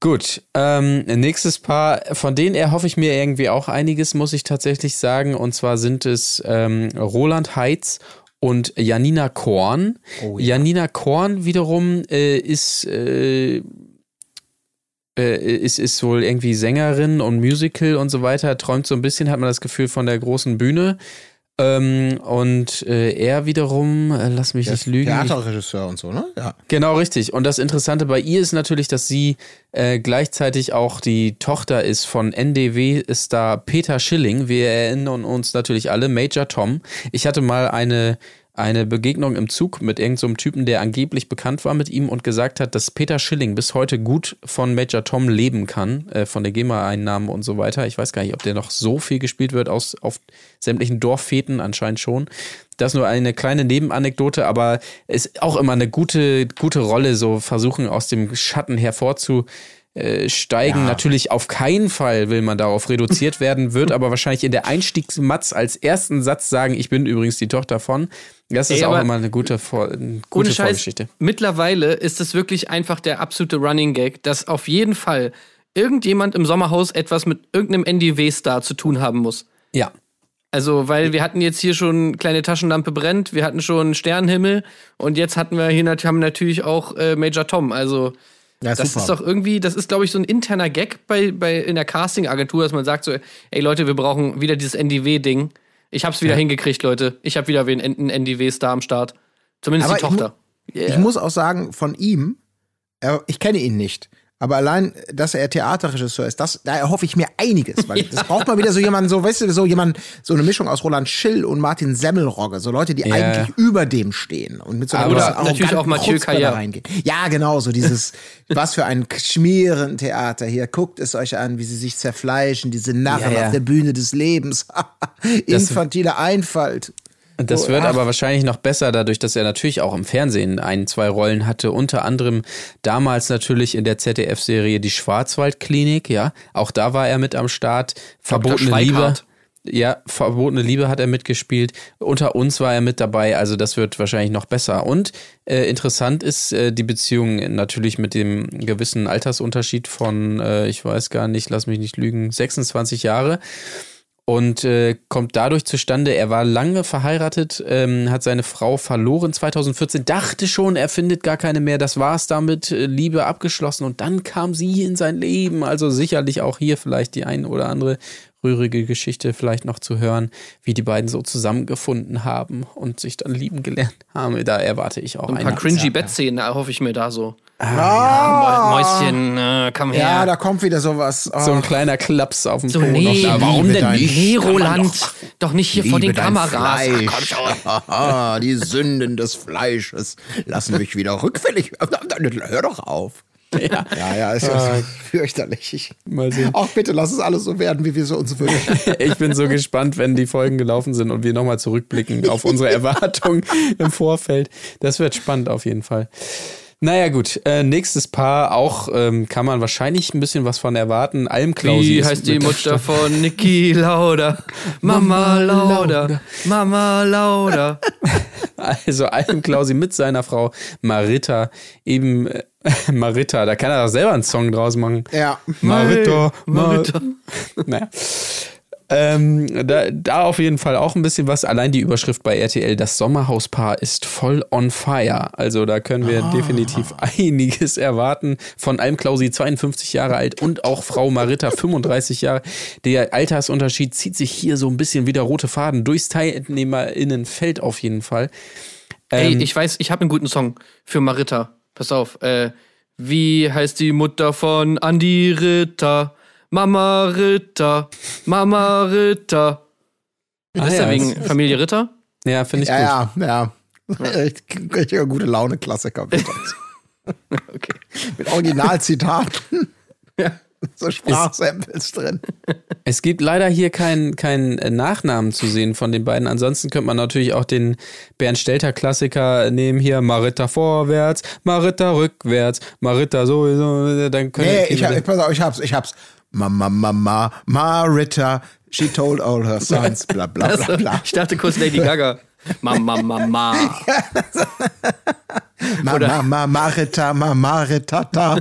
Gut, ähm, nächstes Paar, von denen erhoffe ich mir irgendwie auch einiges, muss ich tatsächlich sagen. Und zwar sind es ähm, Roland Heitz und Janina Korn. Janina Korn wiederum äh, ist, äh, äh, ist, ist wohl irgendwie Sängerin und Musical und so weiter, träumt so ein bisschen, hat man das Gefühl, von der großen Bühne. Ähm, und äh, er wiederum, äh, lass mich nicht lügen. Theaterregisseur und so, ne? Ja. Genau, richtig. Und das Interessante bei ihr ist natürlich, dass sie äh, gleichzeitig auch die Tochter ist von NDW-Star Peter Schilling. Wir erinnern uns natürlich alle, Major Tom. Ich hatte mal eine, eine Begegnung im Zug mit irgendeinem so Typen, der angeblich bekannt war mit ihm und gesagt hat, dass Peter Schilling bis heute gut von Major Tom leben kann, äh, von der GEMA-Einnahmen und so weiter. Ich weiß gar nicht, ob der noch so viel gespielt wird aus, auf sämtlichen Dorffeten, anscheinend schon. Das nur eine kleine Nebenanekdote, aber ist auch immer eine gute, gute Rolle, so versuchen aus dem Schatten hervorzu äh, steigen. Natürlich auf keinen Fall will man darauf reduziert werden, [laughs] wird aber wahrscheinlich in der Einstiegsmatz als ersten Satz sagen, ich bin übrigens die Tochter von. Das ist Ey, auch immer eine gute, Vor eine gute Scheiß, Vorgeschichte. mittlerweile ist es wirklich einfach der absolute Running Gag, dass auf jeden Fall irgendjemand im Sommerhaus etwas mit irgendeinem NDW-Star zu tun haben muss. Ja. Also, weil wir hatten jetzt hier schon kleine Taschenlampe brennt, wir hatten schon Sternenhimmel und jetzt hatten wir hier haben natürlich auch äh, Major Tom. Also, Ja, das super. ist doch irgendwie, das ist, glaube ich, so ein interner Gag bei, bei in der Casting-Agentur, dass man sagt so, ey Leute, wir brauchen wieder dieses NDW-Ding. Ich hab's wieder hingekriegt, Leute. Ich hab wieder wen- einen NDW-Star am Start. Zumindest Aber die ich mu- Tochter. Ich muss auch sagen, von ihm, ich kenne ihn nicht, aber allein, dass er Theaterregisseur ist, das, da erhoffe ich mir einiges, weil [laughs] das braucht mal wieder so jemanden, so, weißt du, so jemand, so eine Mischung aus Roland Schill und Martin Semmelrogge, so Leute, die Ja. eigentlich über dem stehen und mit so einer gewissen natürlich auch Mathieu Kaja. reingehen. Ja, genau, so dieses, [laughs] was für ein Schmierentheater hier, guckt es euch an, wie sie sich zerfleischen, diese Narren Ja, ja. auf der Bühne des Lebens, [laughs] infantile Einfalt. Das wird ach. aber wahrscheinlich noch besser, dadurch, dass er natürlich auch im Fernsehen ein, zwei Rollen hatte. Unter anderem damals natürlich in der ZDF-Serie Die Schwarzwaldklinik, ja. Auch da war er mit am Start. Verbotene Liebe. Ja, Verbotene Liebe hat er mitgespielt. Unter uns war er mit dabei, also das wird wahrscheinlich noch besser. Und äh, interessant ist äh, die Beziehung natürlich mit dem gewissen Altersunterschied von, äh, ich weiß gar nicht, lass mich nicht lügen, 26 Jahre und äh, kommt dadurch zustande, er war lange verheiratet, ähm, hat seine Frau verloren 2014, dachte schon, er findet gar keine mehr, das war's damit, äh, Liebe abgeschlossen. Und dann kam sie in sein Leben, also sicherlich auch hier vielleicht die ein oder andere rührige Geschichte vielleicht noch zu hören, wie die beiden so zusammengefunden haben und sich dann lieben gelernt haben. Da erwarte ich auch Ein paar cringy Bettszenen erhoffe ich mir da so. Ah, Mäuschen, äh, komm her. Ja, da kommt wieder sowas. So Oh. ein kleiner Klaps auf dem So, Po nee, noch da. Warum denn nicht? Nee, Roland, doch, nicht hier vor den Kameras. Ach, Fleisch. komm [laughs] schon. Die Sünden des Fleisches lassen mich wieder rückfällig. [laughs] Hör doch auf. Ja. Ja, ja, ist ja fürchterlich. Ich, Mal sehen. auch bitte lass es alles so werden, wie wir es uns wünschen. [laughs] Ich bin so gespannt, wenn die Folgen gelaufen sind und wir nochmal zurückblicken auf unsere Erwartungen im Vorfeld. Das wird spannend auf jeden Fall. Naja, gut. Äh, nächstes Paar, auch ähm, kann man wahrscheinlich ein bisschen was von erwarten. Almklausi. Wie heißt die Mutter von Niki Lauda? Mama Lauda, Mama Lauda. [laughs] Also Almklausi mit seiner Frau Marita, eben äh, [laughs] Marita, da kann er doch selber einen Song draus machen. Ja. Marita, Marita. [laughs] Naja. Ähm, da, da auf jeden Fall auch ein bisschen was. Allein die Überschrift bei RTL, das Sommerhauspaar ist voll on fire. Also da können wir definitiv einiges erwarten. Von Almklausi 52 Jahre alt und auch Frau Marita 35 Jahre. Der Altersunterschied zieht sich hier so ein bisschen wie der rote Faden durchs TeilnehmerInnenfeld auf jeden Fall. Ey, Ähm, ich weiß, ich habe einen guten Song für Marita. Pass auf. Äh, wie heißt die Mutter von Andi Ritter? Mama Ritter, Mama Ritter. Ah, ist ja, wegen das- Familie Ritter? Ja, finde ich gut. Ja, ja, ja. [laughs] Echt, Richtiger gute Laune-Klassiker. [laughs] bitte. Okay. Mit Originalzitaten. [laughs] Ja. so Sprachsamples drin. Es gibt leider hier keinen kein Nachnamen zu sehen von den beiden. Ansonsten könnte man natürlich auch den Bernd Stelter Klassiker nehmen hier. Marita vorwärts, Marita rückwärts, Marita sowieso. Dann können Nee, ich, hab, pass auf, ich hab's, ich hab's. Mama, Mama, Marita, she told all her sons, bla bla bla bla. Ich dachte kurz Lady Gaga. Mama, Mama. Mama, Mama, Marita, Mama, Maritata.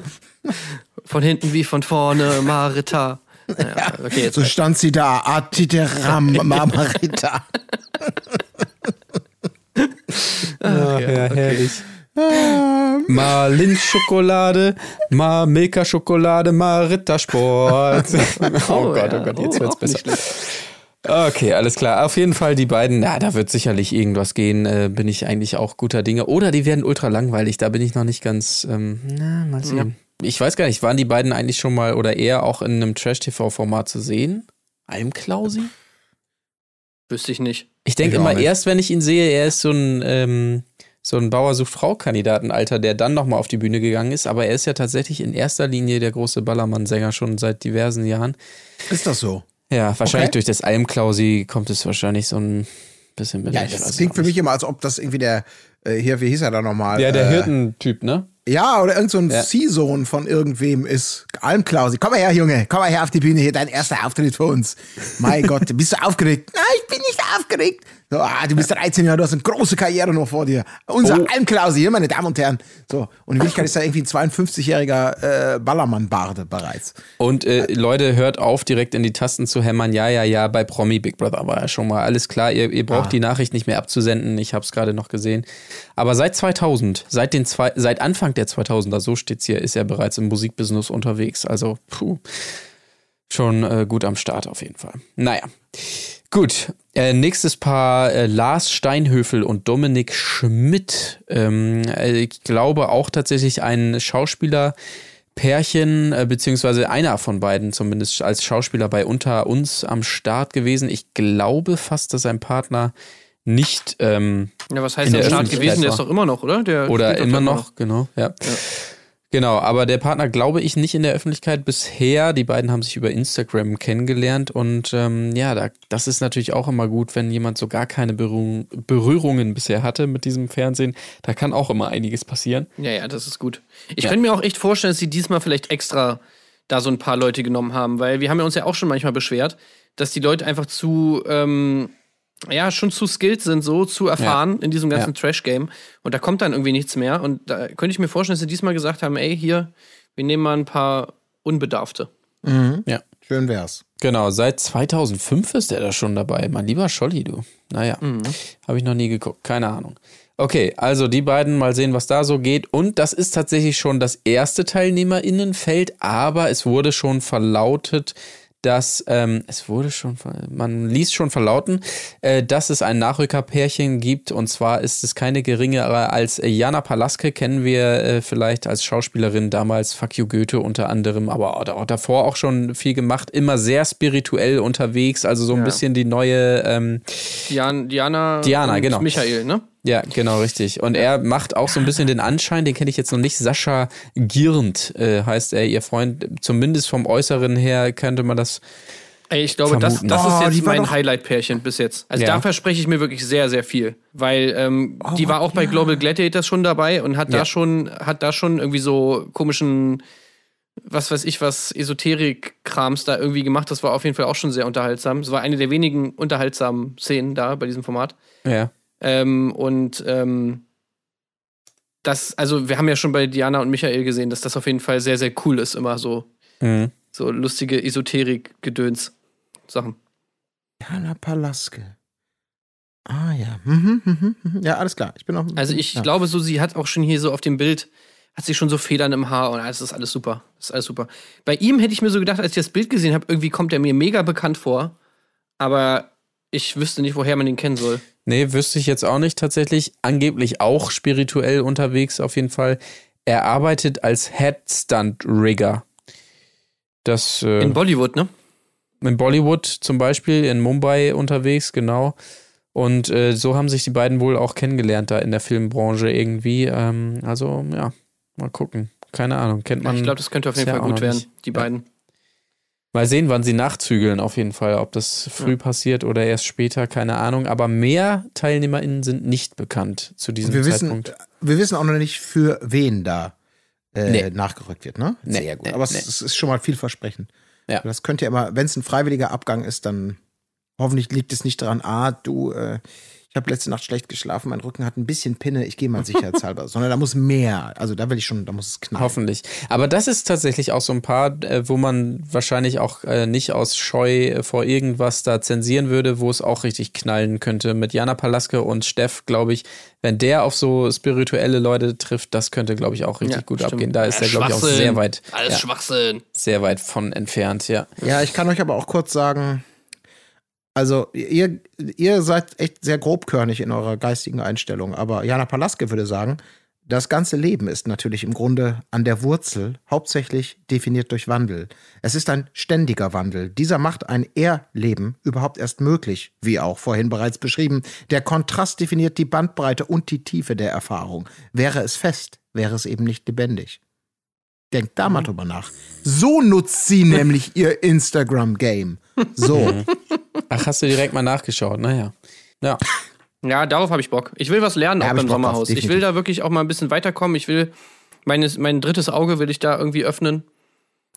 Von hinten wie von vorne, Marita. Ja, okay, So stand sie da, Atiteram, Marita. Ja, ja, herrlich. Mal Lindt-Schokolade, mal Milka-Schokolade, mal Rittersport. [laughs] oh, Gott, oh Gott, jetzt Oh, wird's besser. Okay, alles klar. Auf jeden Fall die beiden, na, da wird sicherlich irgendwas gehen, äh, bin ich eigentlich auch guter Dinge. Oder die werden ultra langweilig, da bin ich noch nicht ganz, ähm, na, mal sehen. Ich weiß gar nicht, waren die beiden eigentlich schon mal oder eher auch in einem Trash-TV-Format zu sehen? Almklausi? Wüsste ich nicht. Ich denke immer nicht. erst, wenn ich ihn sehe, er ist so ein, ähm, so ein Bauer sucht Frau-Kandidatenalter, der dann nochmal auf die Bühne gegangen ist. Aber er ist ja tatsächlich in erster Linie der große Ballermann-Sänger schon seit diversen Jahren. Ist das so? Ja, wahrscheinlich Okay. durch das Almklausi kommt es wahrscheinlich so ein bisschen mit. Ja, das klingt für mich immer, als ob das irgendwie der, äh, hier, wie hieß er da nochmal? Ja, der äh, Hirtentyp, ne? Ja, oder irgend so ein Ja. Ziehsohn von irgendwem ist. Almklausi, komm mal her, Junge, komm mal her auf die Bühne, hier dein erster Auftritt für uns. Mein [laughs] Gott, bist du aufgeregt? Nein, ich bin nicht aufgeregt. So, ah, du bist 13 Jahre, du hast eine große Karriere noch vor dir. Unser Oh. Almklausi, hier, meine Damen und Herren. So, und in Wirklichkeit ist da irgendwie ein 52-jähriger äh, Ballermann-Barde bereits. Und äh, Leute, hört auf, direkt in die Tasten zu hämmern. Ja, ja, ja, bei Promi Big Brother war ja schon mal alles klar. Ihr, ihr braucht die Nachricht nicht mehr abzusenden. Ich habe es gerade noch gesehen. Aber seit 2000, seit, den zwei, seit Anfang der 2000er, so steht's hier, ist er bereits im Musikbusiness unterwegs. Also, puh, schon äh, gut am Start auf jeden Fall. Naja. Gut, äh, nächstes Paar äh, Lars Steinhöfel und Dominik Schmidt. Ähm, äh, ich glaube auch tatsächlich ein Schauspieler. Pärchen, äh, beziehungsweise einer von beiden zumindest als Schauspieler bei Unter uns am Start gewesen. Ich glaube fast, dass sein Partner nicht ähm, Ja, was heißt der der Start gewesen? Der war. ist doch immer noch, oder? Der oder immer da noch, genau, ja. Genau, aber der Partner glaube ich nicht in der Öffentlichkeit bisher. Die beiden haben sich über Instagram kennengelernt und ähm, ja, da, das ist natürlich auch immer gut, wenn jemand so gar keine Berührung, Berührungen bisher hatte mit diesem Fernsehen. Da kann auch immer einiges passieren. Ja, ja, das ist gut. Ich Ja. könnte mir auch echt vorstellen, dass sie diesmal vielleicht extra da so ein paar Leute genommen haben, weil wir haben ja uns ja auch schon manchmal beschwert, dass die Leute einfach zu, ähm, ja, schon zu skilled sind, so zu erfahren in diesem ganzen Ja. Trash-Game. Und da kommt dann irgendwie nichts mehr. Und da könnte ich mir vorstellen, dass sie diesmal gesagt haben, ey, hier, wir nehmen mal ein paar Unbedarfte. Ja. Schön wär's. Genau, seit 2005 ist er da schon dabei. Mein lieber Scholli, du. Naja, habe ich noch nie geguckt, keine Ahnung. Okay, also die beiden, mal sehen, was da so geht. Und das ist tatsächlich schon das erste Teilnehmerinnenfeld, aber es wurde schon verlautet, dass ähm, es wurde schon, man ließ schon verlauten, äh, dass es ein Nachrückerpärchen gibt. Und zwar ist es keine geringere als Jana Palaske, kennen wir äh, vielleicht als Schauspielerin damals, Fuck You Goethe unter anderem, aber auch, davor auch schon viel gemacht, immer sehr spirituell unterwegs, also so ein Ja. bisschen die neue ähm, Dian, Diana, Diana, genau. Michael, ne? Ja, genau, richtig. Und er macht auch so ein bisschen den Anschein, den kenne ich jetzt noch nicht. Sascha Girnd äh, heißt er, ihr Freund. Zumindest vom Äußeren her könnte man das. Ey, ich glaube, das, Vermuten. das ist Oh, jetzt mein Highlight-Pärchen bis jetzt. Also Ja. da verspreche ich mir wirklich sehr, sehr viel. Weil ähm, die war auch bei Global Gladiators schon dabei und hat Ja. da schon, hat da schon irgendwie so komischen, was weiß ich, was Esoterik-Krams da irgendwie gemacht. Das war auf jeden Fall auch schon sehr unterhaltsam. Es war eine der wenigen unterhaltsamen Szenen da bei diesem Format. Ja. Ähm, und ähm, das, also wir haben ja schon bei Diana und Michael gesehen, dass das auf jeden Fall sehr, sehr cool ist, immer so, Mhm. so lustige Esoterik-Gedöns-Sachen. Jana Palaske. Ah ja. Mhm, mhm, mhm. Ja, alles klar. Ich bin noch. Also ich ja. glaube so, sie hat auch schon hier so auf dem Bild, hat sie schon so Federn im Haar und das ist alles super. Das ist alles super. Bei ihm hätte ich mir so gedacht, als ich das Bild gesehen habe, irgendwie kommt er mir mega bekannt vor. Aber ich wüsste nicht, woher man ihn kennen soll. Nee, wüsste ich jetzt auch nicht tatsächlich. Angeblich auch spirituell unterwegs auf jeden Fall. Er arbeitet als Headstunt-Rigger. Das äh, In Bollywood, ne? in Bollywood zum Beispiel, in Mumbai unterwegs, genau. Und äh, so haben sich die beiden wohl auch kennengelernt da in der Filmbranche irgendwie. Ähm, also, ja, mal gucken. Keine Ahnung. Kennt man. ich glaube, das könnte auf jeden Fall gut werden, nicht. die Ja. Mal sehen, wann sie nachzügeln, auf jeden Fall. Ob das früh ja. passiert oder erst später, keine Ahnung. Aber mehr TeilnehmerInnen sind nicht bekannt zu diesem wir Zeitpunkt. Wissen, wir wissen auch noch nicht, für wen da äh, nee. nachgerückt wird, ne? Nee, Sehr gut. Nee, Aber es, es, ist schon mal vielversprechend. Ja. Das könnte ja immer, wenn es ein freiwilliger Abgang ist, dann hoffentlich liegt es nicht daran, ah, du, äh, ich habe letzte Nacht schlecht geschlafen, mein Rücken hat ein bisschen Pinne, ich gehe mal sicherheitshalber. [laughs] Sondern da muss mehr. Also da will ich schon, da muss es knallen. Hoffentlich. Aber das ist tatsächlich auch so ein paar, äh, wo man wahrscheinlich auch äh, nicht aus Scheu vor irgendwas da zensieren würde, wo es auch richtig knallen könnte. Mit Jana Palaske und Steff, glaube ich, wenn der auf so spirituelle Leute trifft, das könnte, glaube ich, auch richtig ja, gut stimmt. abgehen. Da ist ja, er, glaube ich, auch sehr weit. Alles ja, Schwachsinn. Sehr weit von entfernt, ja. Ja, ich kann euch aber auch kurz sagen, also ihr, ihr seid echt sehr grobkörnig in eurer geistigen Einstellung, aber Jana Palaske würde sagen, das ganze Leben ist natürlich im Grunde an der Wurzel hauptsächlich definiert durch Wandel. Es ist ein ständiger Wandel. Dieser macht ein Er-Leben überhaupt erst möglich, wie auch vorhin bereits beschrieben. Der Kontrast definiert die Bandbreite und die Tiefe der Erfahrung. Wäre es fest, wäre es eben nicht lebendig. Denkt da mal mhm. drüber nach. So nutzt sie nämlich ihr Instagram-Game. So. Ach, hast du direkt mal nachgeschaut? Naja. Ja. Ja, darauf habe ich Bock. Ich will was lernen ja, auch beim Sommerhaus. Ich will da wirklich auch mal ein bisschen weiterkommen. Ich will meines, mein drittes Auge will ich da irgendwie öffnen.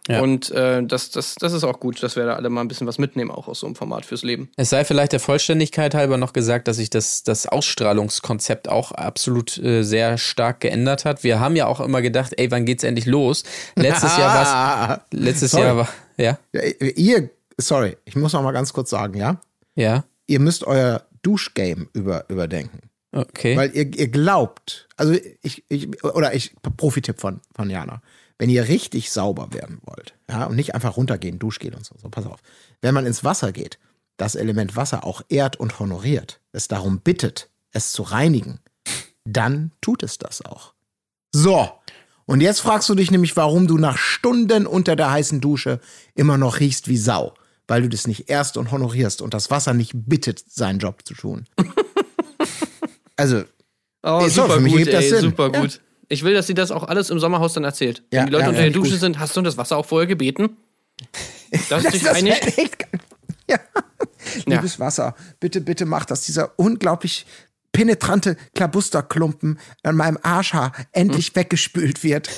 Ja. Und äh, das, das, das ist auch gut, dass wir da alle mal ein bisschen was mitnehmen, auch aus so einem Format fürs Leben. Es sei vielleicht der Vollständigkeit halber noch gesagt, dass sich das, das Ausstrahlungskonzept auch absolut äh, sehr stark geändert hat. Wir haben ja auch immer gedacht, ey, wann geht's endlich los? Letztes Jahr war [laughs] letztes sorry. Jahr war, ja. ja. Ihr, sorry, ich muss noch mal ganz kurz sagen, ja? Ja. Ihr müsst euer Duschgame über, überdenken. Okay. Weil ihr, ihr glaubt, also ich, ich oder ich, Profi-Tipp von, von Jana wenn ihr richtig sauber werden wollt, ja, und nicht einfach runtergehen, Duschgel und so, so, pass auf. Wenn man ins Wasser geht, das Element Wasser auch ehrt und honoriert, es darum bittet, es zu reinigen, dann tut es das auch. So. Und jetzt fragst du dich nämlich, warum du nach Stunden unter der heißen Dusche immer noch riechst wie Sau. Weil du das nicht erst und honorierst und das Wasser nicht bittet, seinen Job zu tun. [laughs] also, oh, super für mich gut, das ey, Sinn. super gut. Ja. Ich will, dass sie das auch alles im Sommerhaus dann erzählt. Ja, Wenn die Leute ja, unter der Dusche gut. sind, hast du das Wasser auch vorher gebeten? [laughs] Das, das dich einig? Ja. Liebes Wasser, bitte, bitte mach, dass dieser unglaublich penetrante Klabusterklumpen an meinem Arschhaar endlich hm. weggespült wird.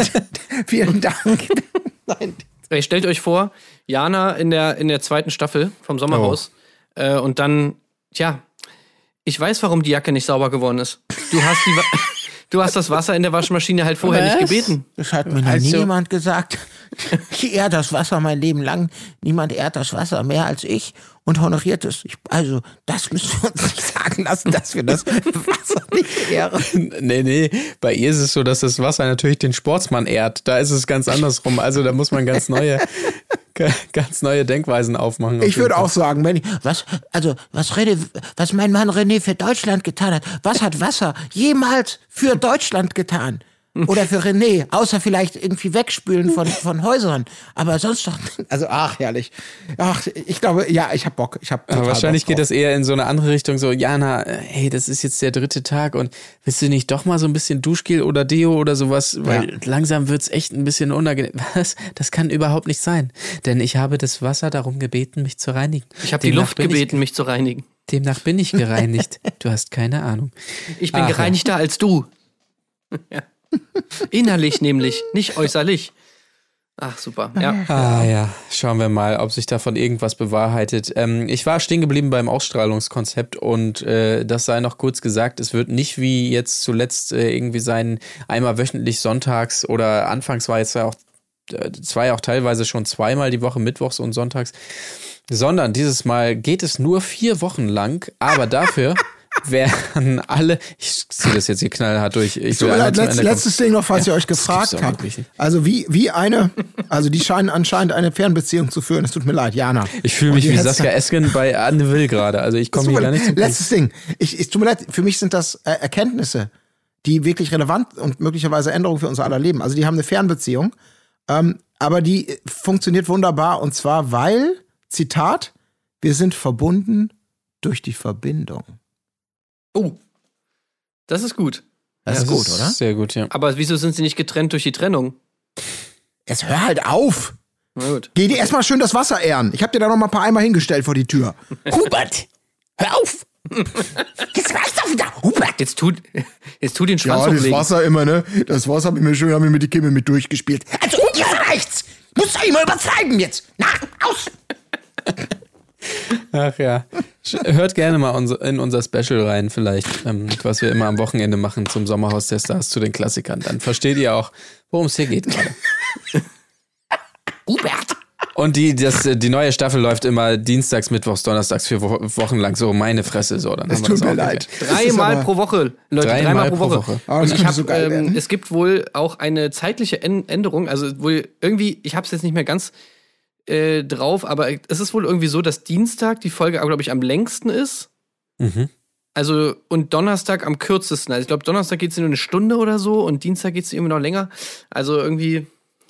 [laughs] Vielen Dank. Nein. Hey, stellt euch vor, Jana in der, in der zweiten Staffel vom Sommerhaus oh. äh, und dann, tja, ich weiß, warum die Jacke nicht sauber geworden ist. Du hast die. [laughs] Du hast das Wasser in der Waschmaschine halt vorher Was? nicht gebeten. Das hat mir noch also, nie jemand gesagt. Ich ehre das Wasser mein Leben lang. Niemand ehrt das Wasser mehr als ich und honoriert es. Ich, also, das müssen wir uns nicht sagen lassen, dass wir das Wasser nicht ehren. Nee, nee. Bei ihr ist es so, dass das Wasser natürlich den Sportsmann ehrt. Da ist es ganz andersrum. Also, da muss man ganz neue ganz neue Denkweisen aufmachen. Ich würde auch sagen, wenn ich, was, also, was René, was mein Mann René für Deutschland getan hat, was hat Wasser jemals für Deutschland getan? Oder für René, außer vielleicht irgendwie wegspülen von, [laughs] von Häusern. Aber sonst doch. Also, ach, herrlich. Ach, ich glaube, ja, ich hab Bock. Ich hab Aber wahrscheinlich geht das eher in so eine andere Richtung. So, Jana, hey, das ist jetzt der dritte Tag und willst du nicht doch mal so ein bisschen Duschgel oder Deo oder sowas? Weil ja. langsam wird's echt ein bisschen unangenehm. [laughs] Was? Das kann überhaupt nicht sein. Denn ich habe das Wasser darum gebeten, mich zu reinigen. Ich habe die Luft gebeten, mich zu reinigen. Demnach bin ich gereinigt. [laughs] du hast keine Ahnung. Ich bin Ach, gereinigter ja. als du. ja. Innerlich nämlich, nicht äußerlich. Ach, super. Ja. Ah ja, schauen wir mal, ob sich davon irgendwas bewahrheitet. Ähm, ich war stehen geblieben beim Ausstrahlungskonzept und äh, das sei noch kurz gesagt, es wird nicht wie jetzt zuletzt äh, irgendwie sein, einmal wöchentlich sonntags oder anfangs war jetzt ja auch äh, zwei auch teilweise schon zweimal die Woche, mittwochs und sonntags, sondern dieses Mal geht es nur vier Wochen lang, aber dafür [laughs] werden alle, ich ziehe das jetzt hier knallhart durch. Ich will leid, letzt, letztes Ding noch, falls ja, ihr euch gefragt habt. Also wie, wie eine, also die scheinen anscheinend eine Fernbeziehung zu führen. Es tut mir leid, Jana. Ich fühle mich wie Saskia Esken bei Anne Will gerade. Also ich komme hier gar nicht zu Letztes Ding. Ich, es tut mir leid, für mich sind das äh, Erkenntnisse, die wirklich relevant und möglicherweise Änderungen für unser aller Leben. Also die haben eine Fernbeziehung, ähm, aber die funktioniert wunderbar und zwar, weil, Zitat, wir sind verbunden durch die Verbindung. Oh, das ist gut. Das, das ist gut, oder? Sehr gut, ja. Aber wieso sind sie nicht getrennt durch die Trennung? Jetzt hör halt auf! Na gut. Geh dir erstmal schön das Wasser ehren. Ich hab dir da noch mal ein paar Eimer hingestellt vor die Tür. [laughs] Hubert, hör auf! Jetzt reicht's doch wieder! Hubert! Jetzt tut, jetzt tut den Schwanz Ja, das. Wasser immer, ne? Das Wasser hab ich mir schön, hab ich mir die Kimme mit durchgespielt. Also, jetzt reicht's! Muss doch immer übertreiben jetzt! Na, aus! Ach ja. Hört gerne mal in unser Special rein, vielleicht, ähm, was wir immer am Wochenende machen zum Sommerhaus der Stars zu den Klassikern. Dann versteht ihr auch, worum es hier geht gerade. Hubert! Und die, das, die neue Staffel läuft immer dienstags, mittwochs, donnerstags, vier Wo Wochen lang. So, meine Fresse, so. Dann Es haben wir tut das mir auch leid. Das Dreimal pro Woche, Leute, Dreimal dreimal, pro Woche. Woche. Das Und ich hab, so geil ähm, es gibt wohl auch eine zeitliche Än- Änderung, also wohl irgendwie, ich habe es jetzt nicht mehr ganz äh, drauf, aber es ist wohl irgendwie so, dass Dienstag die Folge, glaube ich, am längsten ist. Mhm. Also und Donnerstag am kürzesten. Also ich glaube, Donnerstag geht es nur eine Stunde oder so und Dienstag geht es irgendwie noch länger. Also irgendwie,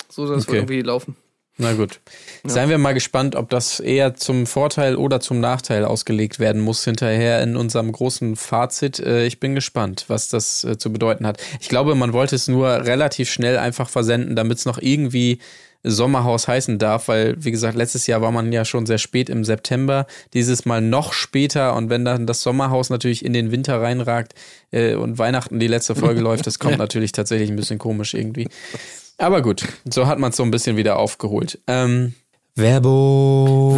so soll es wohl Okay. irgendwie laufen. Na gut. Seien wir mal gespannt, ob das eher zum Vorteil oder zum Nachteil ausgelegt werden muss hinterher in unserem großen Fazit. Äh, Ich bin gespannt, was das äh, zu bedeuten hat. Ich glaube, man wollte es nur relativ schnell einfach versenden, damit es noch irgendwie Sommerhaus heißen darf, weil, wie gesagt, letztes Jahr war man ja schon sehr spät im September, dieses Mal noch später und wenn dann das Sommerhaus natürlich in den Winter reinragt äh, und Weihnachten die letzte Folge [laughs] läuft, das kommt natürlich tatsächlich ein bisschen komisch irgendwie. Aber gut, so hat man es so ein bisschen wieder aufgeholt. Ähm, Werbung.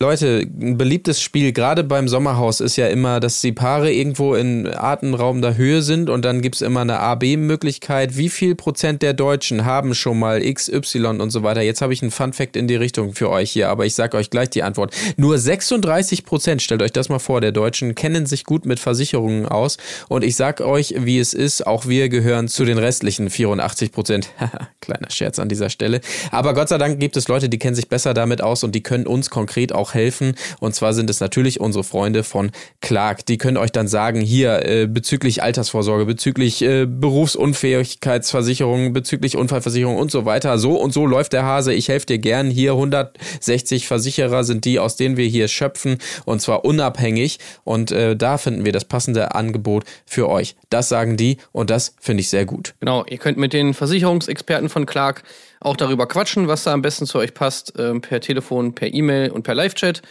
Leute, ein beliebtes Spiel, gerade beim Sommerhaus, ist ja immer, dass die Paare irgendwo in atemberaubender Höhe sind und dann gibt es immer eine A-B-Möglichkeit. Wie viel Prozent der Deutschen haben schon mal X, Y und so weiter? Jetzt habe ich einen Fun-Fact in die Richtung für euch hier, aber ich sage euch gleich die Antwort. Nur 36 Prozent, stellt euch das mal vor, der Deutschen kennen sich gut mit Versicherungen aus und ich sage euch, wie es ist, auch wir gehören zu den restlichen 84 Prozent. [laughs] Kleiner Scherz an dieser Stelle. Aber Gott sei Dank gibt es Leute, die kennen sich besser damit aus und die können uns konkret auch helfen. Und zwar sind es natürlich unsere Freunde von Clark. Die können euch dann sagen, hier äh, bezüglich Altersvorsorge, bezüglich äh, Berufsunfähigkeitsversicherung, bezüglich Unfallversicherung und so weiter. So und so läuft der Hase. Ich helfe dir gern. Hier 160 Versicherer sind die, aus denen wir hier schöpfen und zwar unabhängig. Und äh, da finden wir das passende Angebot für euch. Das sagen die und das finde ich sehr gut. Genau, ihr könnt mit den Versicherungsexperten von Clark auch darüber quatschen, was da am besten zu euch passt, ähm, per Telefon, per E-Mail und per Live-Chat.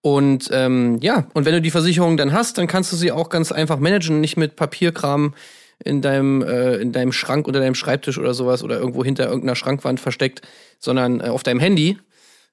Und ähm, ja, und wenn du die Versicherung dann hast, dann kannst du sie auch ganz einfach managen, nicht mit Papierkram in deinem, äh, in deinem Schrank oder deinem Schreibtisch oder sowas oder irgendwo hinter irgendeiner Schrankwand versteckt, sondern äh, auf deinem Handy.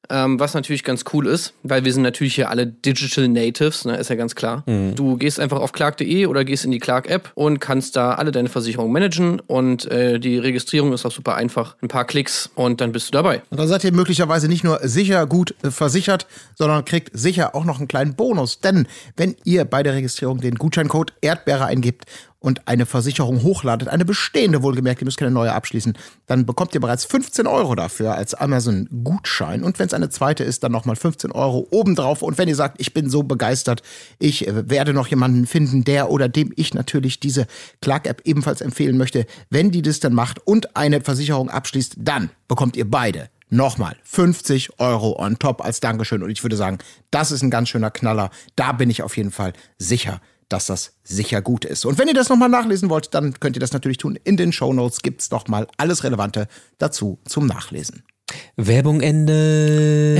Ähm, was natürlich ganz cool ist, weil wir sind natürlich hier alle Digital Natives, ne, ist ja ganz klar. Du gehst einfach auf clark.de oder gehst in die Clark-App und kannst da alle deine Versicherungen managen und äh, die Registrierung ist auch super einfach. Ein paar Klicks und dann bist du dabei. Und dann seid ihr möglicherweise nicht nur sicher gut äh, versichert, sondern kriegt sicher auch noch einen kleinen Bonus. Denn wenn ihr bei der Registrierung den Gutscheincode Erdbeere eingibt und eine Versicherung hochladet, eine bestehende wohlgemerkt, ihr müsst keine neue abschließen, dann bekommt ihr bereits 15 Euro dafür als Amazon-Gutschein. Und wenn es eine zweite ist, dann nochmal 15 Euro obendrauf. Und wenn ihr sagt, ich bin so begeistert, ich äh, werde noch jemanden finden, der oder dem ich natürlich diese Clark-App ebenfalls empfehlen möchte, wenn die das dann macht und eine Versicherung abschließt, dann bekommt ihr beide nochmal 50 Euro on top als Dankeschön. Und ich würde sagen, das ist ein ganz schöner Knaller. Da bin ich auf jeden Fall sicher, dass das sicher gut ist. Und wenn ihr das nochmal nachlesen wollt, dann könnt ihr das natürlich tun. In den Show Notes gibt es nochmal alles Relevante dazu zum Nachlesen. Werbung Ende.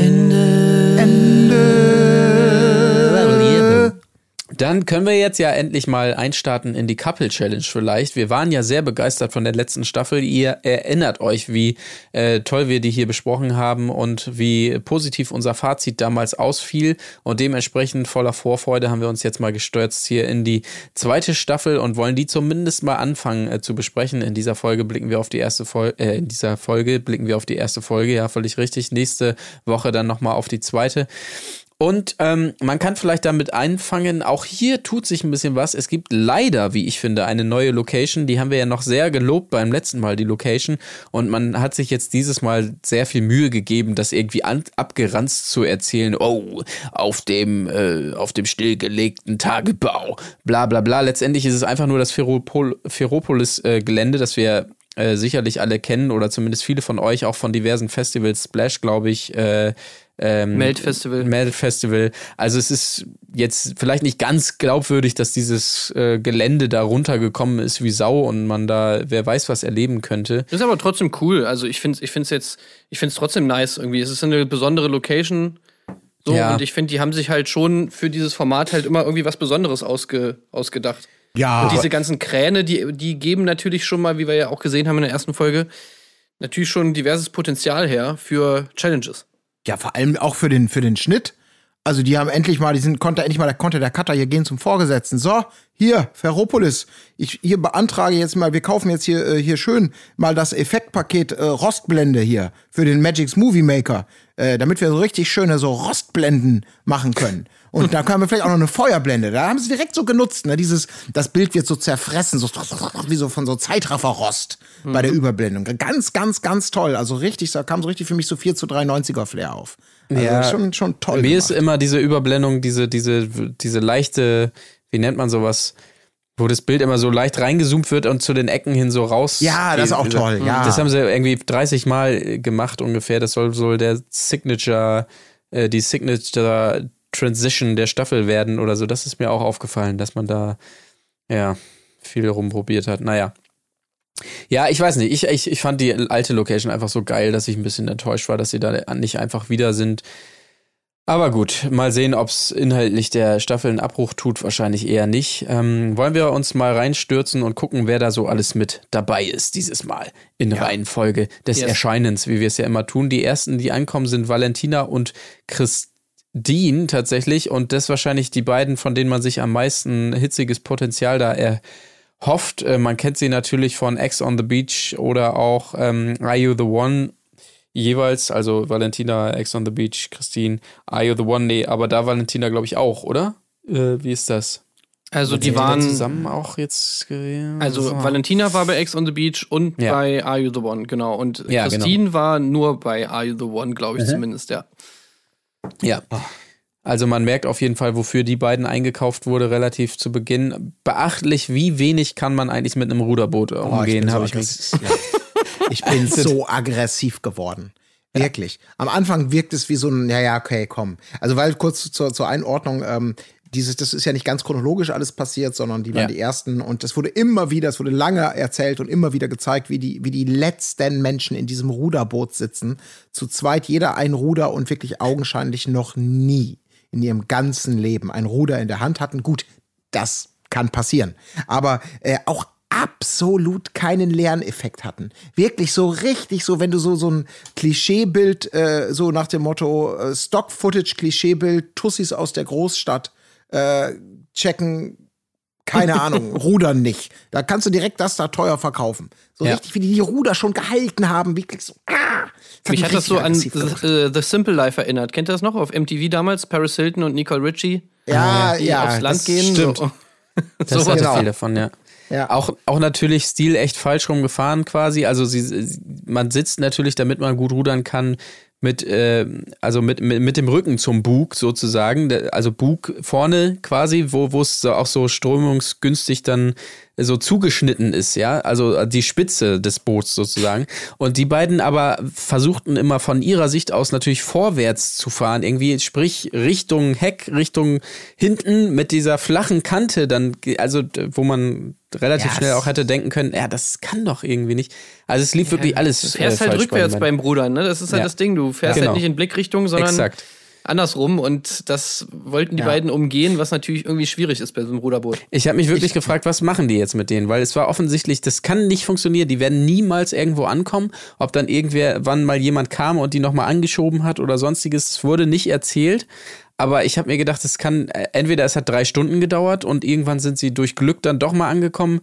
Dann können wir jetzt ja endlich mal einstarten in die Couple Challenge vielleicht. Wir waren ja sehr begeistert von der letzten Staffel. Ihr erinnert euch, wie äh, toll wir die hier besprochen haben und wie positiv unser Fazit damals ausfiel. Und dementsprechend voller Vorfreude haben wir uns jetzt mal gestürzt hier in die zweite Staffel und wollen die zumindest mal anfangen äh, zu besprechen. In dieser Folge blicken wir auf die erste Folge, äh, in dieser Folge blicken wir auf die erste Folge, ja, völlig richtig. Nächste Woche dann nochmal auf die zweite. Und ähm, man kann vielleicht damit einfangen, auch hier tut sich ein bisschen was. Es gibt leider, wie ich finde, eine neue Location. Die haben wir ja noch sehr gelobt beim letzten Mal, die Location. Und man hat sich jetzt dieses Mal sehr viel Mühe gegeben, das irgendwie an, abgeranzt zu erzählen. Oh, auf dem, äh, auf dem stillgelegten Tagebau, bla bla bla. Letztendlich ist es einfach nur das Ferropol Ferropolis-Gelände, das wir äh, sicherlich alle kennen oder zumindest viele von euch auch von diversen Festivals. Splash, glaube ich, äh, ähm, Melt Festival. Melt Festival. Also es ist jetzt vielleicht nicht ganz glaubwürdig, dass dieses äh, Gelände da runtergekommen ist wie Sau und man da wer weiß was erleben könnte. Ist aber trotzdem cool. Also ich finde es ich find's jetzt, ich finde es trotzdem nice irgendwie. Es ist eine besondere Location. So, Ja. und ich finde, die haben sich halt schon für dieses Format halt immer irgendwie was Besonderes ausge, ausgedacht. Ja. Und diese ganzen Kräne, die, die geben natürlich schon mal, wie wir ja auch gesehen haben in der ersten Folge, natürlich schon diverses Potenzial her für Challenges. Ja, vor allem auch für den, für den Schnitt. Also die haben endlich mal, die sind, konnte endlich mal, da konnte der Cutter hier gehen zum Vorgesetzten. So, hier, Ferropolis, ich hier beantrage jetzt mal, wir kaufen jetzt hier, äh, hier schön mal das Effektpaket äh, Rostblende hier für den Magix Movie Maker, äh, damit wir so richtig schöne so Rostblenden machen können. Und da können wir vielleicht auch noch eine Feuerblende. Da haben sie direkt so genutzt, ne? Dieses, das Bild wird so zerfressen, so wie so von so Zeitrafferrost bei der Überblendung. Ganz, ganz, ganz toll. Also richtig, da kam so richtig für mich so 4 zu 3 90er Flair auf. Also Ja. schon, schon toll. Mir gemacht. ist immer diese Überblendung, diese, diese, diese leichte, wie nennt man sowas, wo das Bild immer so leicht reingezoomt wird und zu den Ecken hin so raus. Ja, das ist auch toll, ja. Das haben sie irgendwie 30 Mal gemacht ungefähr. Das soll so der Signature, äh, die Signature Transition der Staffel werden oder so. Das ist mir auch aufgefallen, dass man da, ja, viel rumprobiert hat. Naja. Ja, ich weiß nicht. Ich, ich, ich fand die alte Location einfach so geil, dass ich ein bisschen enttäuscht war, dass sie da nicht einfach wieder sind. Aber gut, mal sehen, ob es inhaltlich der Staffel einen Abbruch tut. Wahrscheinlich eher nicht. Ähm, wollen wir uns mal reinstürzen und gucken, wer da so alles mit dabei ist dieses Mal in Reihenfolge des Yes. Erscheinens, wie wir es ja immer tun. Die ersten, die ankommen, sind Valentina und Christine tatsächlich. Und das wahrscheinlich die beiden, von denen man sich am meisten hitziges Potenzial da erhofft. Äh, man kennt sie natürlich von Ex on the Beach oder auch ähm, Are You the One? jeweils, also Valentina, Ex on the Beach, Christine, Are You the One? Nee, aber da Valentina, glaube ich, auch, oder? Äh, wie ist das? Also die da waren, zusammen auch jetzt. also so. Valentina war bei Ex on the Beach und Ja. bei Are You the One, genau. Und Ja, Christine war nur bei Are You the One, glaube Mhm. ich zumindest, ja. Ja. Also man merkt auf jeden Fall, wofür die beiden eingekauft wurde, relativ zu Beginn. Beachtlich, wie wenig kann man eigentlich mit einem Ruderboot Oh, umgehen, habe so ich mich. Ja. Ich bin [laughs] so aggressiv geworden. Wirklich. Am Anfang wirkt es wie so ein, ja, ja, okay, komm. Also, weil kurz zur, zur Einordnung, ähm, dieses, das ist ja nicht ganz chronologisch alles passiert, sondern die waren Ja. die ersten und das wurde immer wieder, es wurde lange erzählt und immer wieder gezeigt, wie die, wie die letzten Menschen in diesem Ruderboot sitzen. Zu zweit jeder ein Ruder und wirklich augenscheinlich noch nie in ihrem ganzen Leben ein Ruder in der Hand hatten. Gut, das kann passieren. Aber äh, auch absolut keinen Lerneffekt hatten. Wirklich so richtig so, wenn du so so ein Klischeebild, äh, so nach dem Motto äh, Stock-Footage-Klischeebild, Tussis aus der Großstadt äh, checken, keine [laughs] Ahnung, rudern nicht. Da kannst du direkt das da teuer verkaufen. So Ja. richtig, wie die die Ruder schon gehalten haben, wirklich so. Ah, das Mich hat das so an The, äh, The Simple Life erinnert. Kennt ihr das noch? Auf MTV damals? Paris Hilton und Nicole Richie, Ja, die ja, aufs Land das gehen. stimmt. [laughs] So. Das hatte genau. viel davon, ja. Ja. Auch, auch natürlich Stil echt falsch rumgefahren quasi. Also sie, man sitzt natürlich, damit man gut rudern kann, mit, äh, also mit, mit, mit dem Rücken zum Bug sozusagen. Also Bug vorne quasi, wo es auch so strömungsgünstig dann so zugeschnitten ist, ja. Also die Spitze des Boots sozusagen. Und die beiden aber versuchten immer von ihrer Sicht aus natürlich vorwärts zu fahren. Irgendwie, sprich Richtung Heck, Richtung hinten mit dieser flachen Kante dann, also wo man relativ Ja, schnell auch hätte denken können, ja, das kann doch irgendwie nicht. Also es lief wirklich alles. Du fährst äh, halt rückwärts bei beim Rudern, ne? Das ist halt Ja. das Ding. Du fährst Ja. halt Genau. nicht in Blickrichtung, sondern Exakt. Andersrum. Und das wollten die Ja. beiden umgehen, was natürlich irgendwie schwierig ist bei so einem Ruderboot. Ich habe mich wirklich gefragt, was machen die jetzt mit denen? Weil es war offensichtlich, das kann nicht funktionieren. Die werden niemals irgendwo ankommen. Ob dann irgendwer, wann mal jemand kam und die nochmal angeschoben hat oder sonstiges, es wurde nicht erzählt. Aber ich habe mir gedacht, es kann, äh, entweder es hat drei Stunden gedauert und irgendwann sind sie durch Glück dann doch mal angekommen.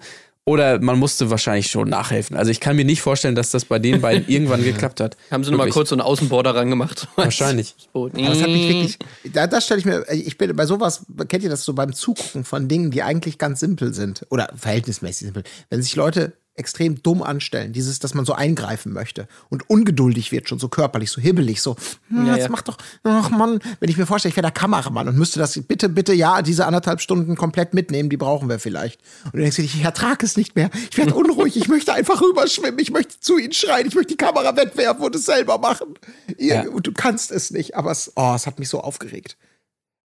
Oder man musste wahrscheinlich schon nachhelfen. Also ich kann mir nicht vorstellen, dass das bei den beiden [laughs] irgendwann geklappt hat. Haben sie nochmal kurz so einen Außenborder rangemacht. [laughs] Wahrscheinlich. Aber das hat mich wirklich, da, das stelle ich mir, ich bin bei sowas, kennt ihr das so beim Zugucken von Dingen, die eigentlich ganz simpel sind oder verhältnismäßig simpel, wenn sich Leute extrem dumm anstellen. Dieses, dass man so eingreifen möchte und ungeduldig wird, schon so körperlich, so hibbelig, so, hm, Ja, jetzt ja. mach doch, ach Mann, wenn ich mir vorstelle, ich wäre der Kameramann und müsste das bitte, bitte, ja, diese anderthalb Stunden komplett mitnehmen, die brauchen wir vielleicht. Und du denkst dir, ich ertrage es nicht mehr, ich werde [laughs] unruhig, ich möchte einfach rüberschwimmen, ich möchte zu ihnen schreien, ich möchte die Kamera wegwerfen und es selber machen. Ihr, Ja. Und du kannst es nicht, aber es, oh, es hat mich so aufgeregt.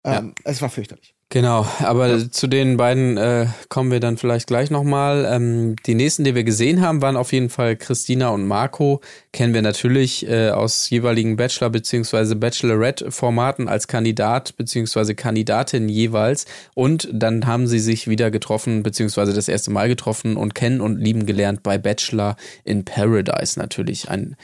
Ähm, Es war fürchterlich. Genau, aber zu den beiden äh, kommen wir dann vielleicht gleich nochmal. Ähm, die nächsten, die wir gesehen haben, waren auf jeden Fall Christina und Marco. Kennen wir natürlich äh, aus jeweiligen Bachelor- bzw. Bachelorette-Formaten als Kandidat bzw. Kandidatin jeweils. Und dann haben sie sich wieder getroffen, beziehungsweise das erste Mal getroffen und kennen und lieben gelernt bei Bachelor in Paradise natürlich. Ein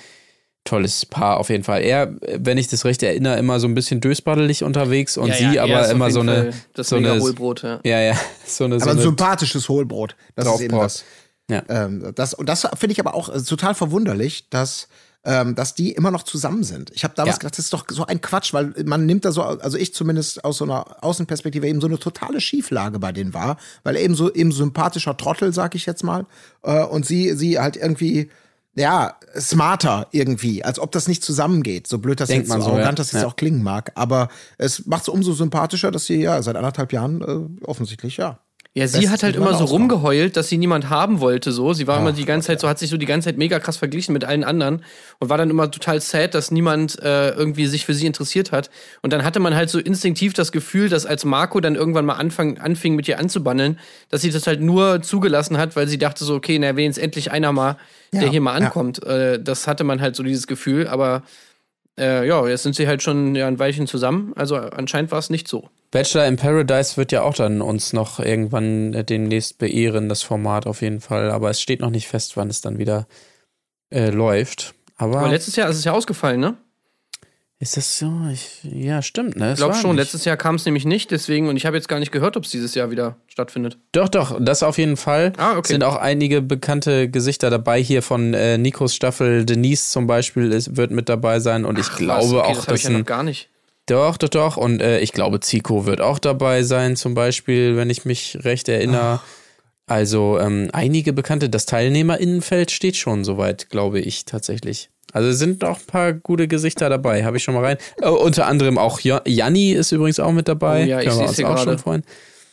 tolles Paar auf jeden Fall. Er, wenn ich das recht erinnere, immer so ein bisschen dösbaddelig unterwegs und Ja, sie ja, er aber immer so eine, das so eine, Mega-Hohlbrot, ja. ja, ja, [laughs] so eine, so Aber ein eine sympathisches Hohlbrot. Das ist eben das. Ja. Ähm, das und das finde ich aber auch äh, total verwunderlich, dass ähm, dass die immer noch zusammen sind. Ich habe damals Ja. gedacht, das ist doch so ein Quatsch, weil man nimmt da so, also ich zumindest aus so einer Außenperspektive eben so eine totale Schieflage bei denen war, weil er eben so eben sympathischer Trottel, sag ich jetzt mal, äh, und sie sie halt irgendwie ja, smarter irgendwie, als ob das nicht zusammengeht. So blöd das Denkt jetzt, man so arrogant ja. das jetzt Ja. auch klingen mag. Aber es macht es umso sympathischer, dass sie ja seit anderthalb Jahren äh, offensichtlich, ja. Ja, sie hat halt immer so auskommen. rumgeheult, dass sie niemand haben wollte, so. Sie war immer die ganze Zeit so, hat sich so die ganze Zeit mega krass verglichen mit allen anderen und war dann immer total sad, dass niemand äh, irgendwie sich für sie interessiert hat. Und dann hatte man halt so instinktiv das Gefühl, dass als Marco dann irgendwann mal anfang, anfing, mit ihr anzubandeln, dass sie das halt nur zugelassen hat, weil sie dachte so, okay, na, wenn jetzt endlich einer mal, der Ja, hier mal ja. ankommt. Äh, das hatte man halt so dieses Gefühl, aber äh, ja, jetzt sind sie halt schon ja, ein Weilchen zusammen. Also anscheinend war es nicht so. Bachelor in Paradise wird ja auch dann uns noch irgendwann äh, demnächst beehren, das Format auf jeden Fall. Aber es steht noch nicht fest, wann es dann wieder äh, läuft. Aber, Aber letztes Jahr ist es ja ausgefallen, ne? ist das so? Ich, ja, stimmt, ne? Ich Es glaube schon, nicht- letztes Jahr kam es nämlich nicht, deswegen, und ich habe jetzt gar nicht gehört, ob es dieses Jahr wieder stattfindet. Doch, doch, das auf jeden Fall. Ah, okay. Sind auch einige bekannte Gesichter dabei. Hier von äh, Nikos Staffel. Denise zum Beispiel ist, wird mit dabei sein. Und ich glaube Was? Okay, auch, das dass ich ja noch gar nicht. Doch, doch, doch. Und äh, ich glaube, Zico wird auch dabei sein, zum Beispiel, wenn ich mich recht erinnere. Also ähm, einige bekannte, das Teilnehmerinnenfeld steht schon soweit, glaube ich tatsächlich. Also es sind auch ein paar gute Gesichter dabei, habe ich schon mal rein. Oh, unter anderem auch jo Janni ist übrigens auch mit dabei. Oh ja, ich Können uns hier auch gerade. schon freuen.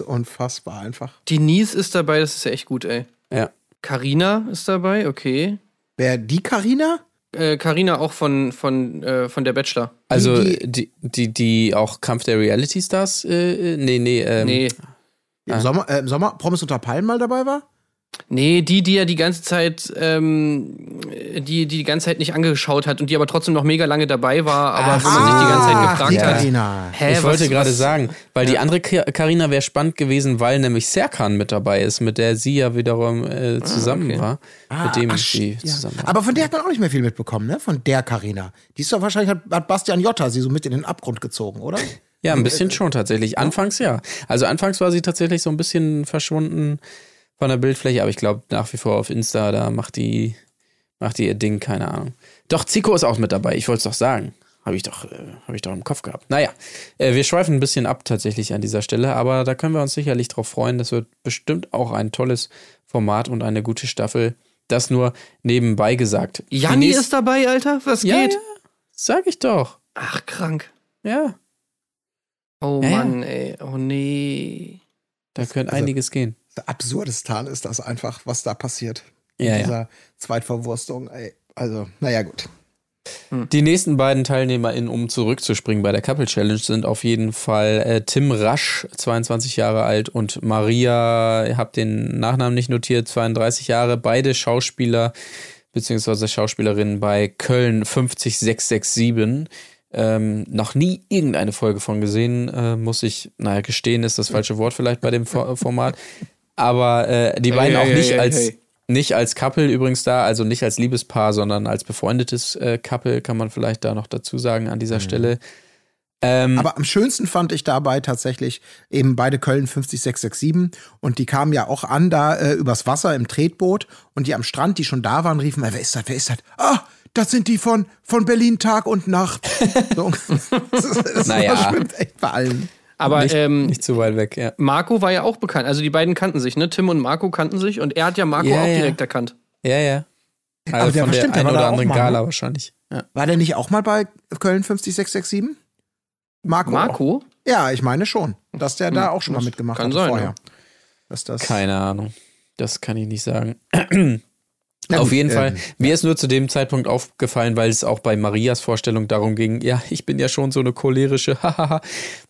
Unfassbar einfach. Denise ist dabei, das ist ja echt gut, ey. Ja. Carina ist dabei, okay. Wer die Karina? Äh, Carina auch von, von, äh, von der Bachelor. Also Die- die, die, auch Kampf der Reality Stars, äh, äh, nee, nee, ähm, Nee. Im Sommer, äh, im Sommer Promis unter Palmen mal dabei war? Nee, die, die er die ganze Zeit, ähm, die, die die ganze Zeit nicht angeschaut hat und die aber trotzdem noch mega lange dabei war, aber wo man sich die ganze Zeit Ach, gefragt die hat. Karina. Hä, ich wollte gerade sagen, weil die andere Karina wäre spannend gewesen, weil nämlich Serkan mit dabei ist, mit der sie ja wiederum äh, zusammen okay. war, Ah, mit dem ach, sie ja. zusammen war. Aber von der hat man auch nicht mehr viel mitbekommen, ne? Von der Karina. Die ist doch wahrscheinlich, hat, hat Bastian Jotta sie so mit in den Abgrund gezogen, oder? Ja, ein bisschen schon tatsächlich. Anfangs ja. Also anfangs war sie tatsächlich so ein bisschen verschwunden von der Bildfläche, aber ich glaube nach wie vor auf Insta, da macht die, macht die ihr Ding, keine Ahnung. Doch, Zico ist auch mit dabei, ich wollte es doch sagen. Habe ich, doch, äh, hab ich doch im Kopf gehabt. Naja, äh, wir schweifen ein bisschen ab tatsächlich an dieser Stelle, aber da können wir uns sicherlich drauf freuen. Das wird bestimmt auch ein tolles Format und eine gute Staffel. Das nur nebenbei gesagt. Janni ist dabei, Alter? Was ja, geht? Ja, sag ich doch. Ach, krank. Ja, Oh Ja, ja. Mann, ey. Oh nee. da könnte also- einiges gehen. Absurdistan ist das einfach, was da passiert. Ja, In ja. dieser Zweitverwurstung, ey. Also, naja, gut. Die nächsten beiden TeilnehmerInnen, um zurückzuspringen bei der Couple Challenge, sind auf jeden Fall äh, Tim Rasch, 22 Jahre alt, und Maria, ich habe den Nachnamen nicht notiert, 32 Jahre, beide Schauspieler beziehungsweise Schauspielerinnen bei Köln 50667. Ähm, noch nie irgendeine Folge von gesehen, äh, muss ich, naja, gestehen ist das falsche Wort vielleicht bei dem For Format. [laughs] Aber äh, die Hey, beiden hey, auch nicht hey, hey, als hey. nicht als Couple übrigens da, also nicht als Liebespaar, sondern als befreundetes äh, Couple, kann man vielleicht da noch dazu sagen an dieser Stelle. Ähm, Aber am schönsten fand ich dabei tatsächlich eben beide Köln 50667 und die kamen ja auch an da äh, übers Wasser im Tretboot und die am Strand, die schon da waren, riefen, wer ist das, wer ist das? Ah, das sind die von, von Berlin Tag und Nacht. [laughs] So, das das Naja. schwimmt echt bei allen. Aber nicht, ähm, nicht zu weit weg, ja. Marco war ja auch bekannt. Also die beiden kannten sich, ne? Tim und Marco kannten sich und er hat ja Marco Ja, auch ja. direkt erkannt. Ja, ja. Also Aber der von der stimmt, einen war oder anderen mal, Gala ne? wahrscheinlich. Ja. War der nicht auch mal bei Köln 50667? Marco? Marco? Ja, ich meine schon, dass der da auch schon mal mitgemacht kann hat sein, vorher. ja. Das Keine Ahnung. Das kann ich nicht sagen. Na Auf gut, jeden ähm, Fall. Mir ist nur zu dem Zeitpunkt aufgefallen, weil es auch bei Marias Vorstellung darum ging, ja, ich bin ja schon so eine cholerische, [laughs] hahaha.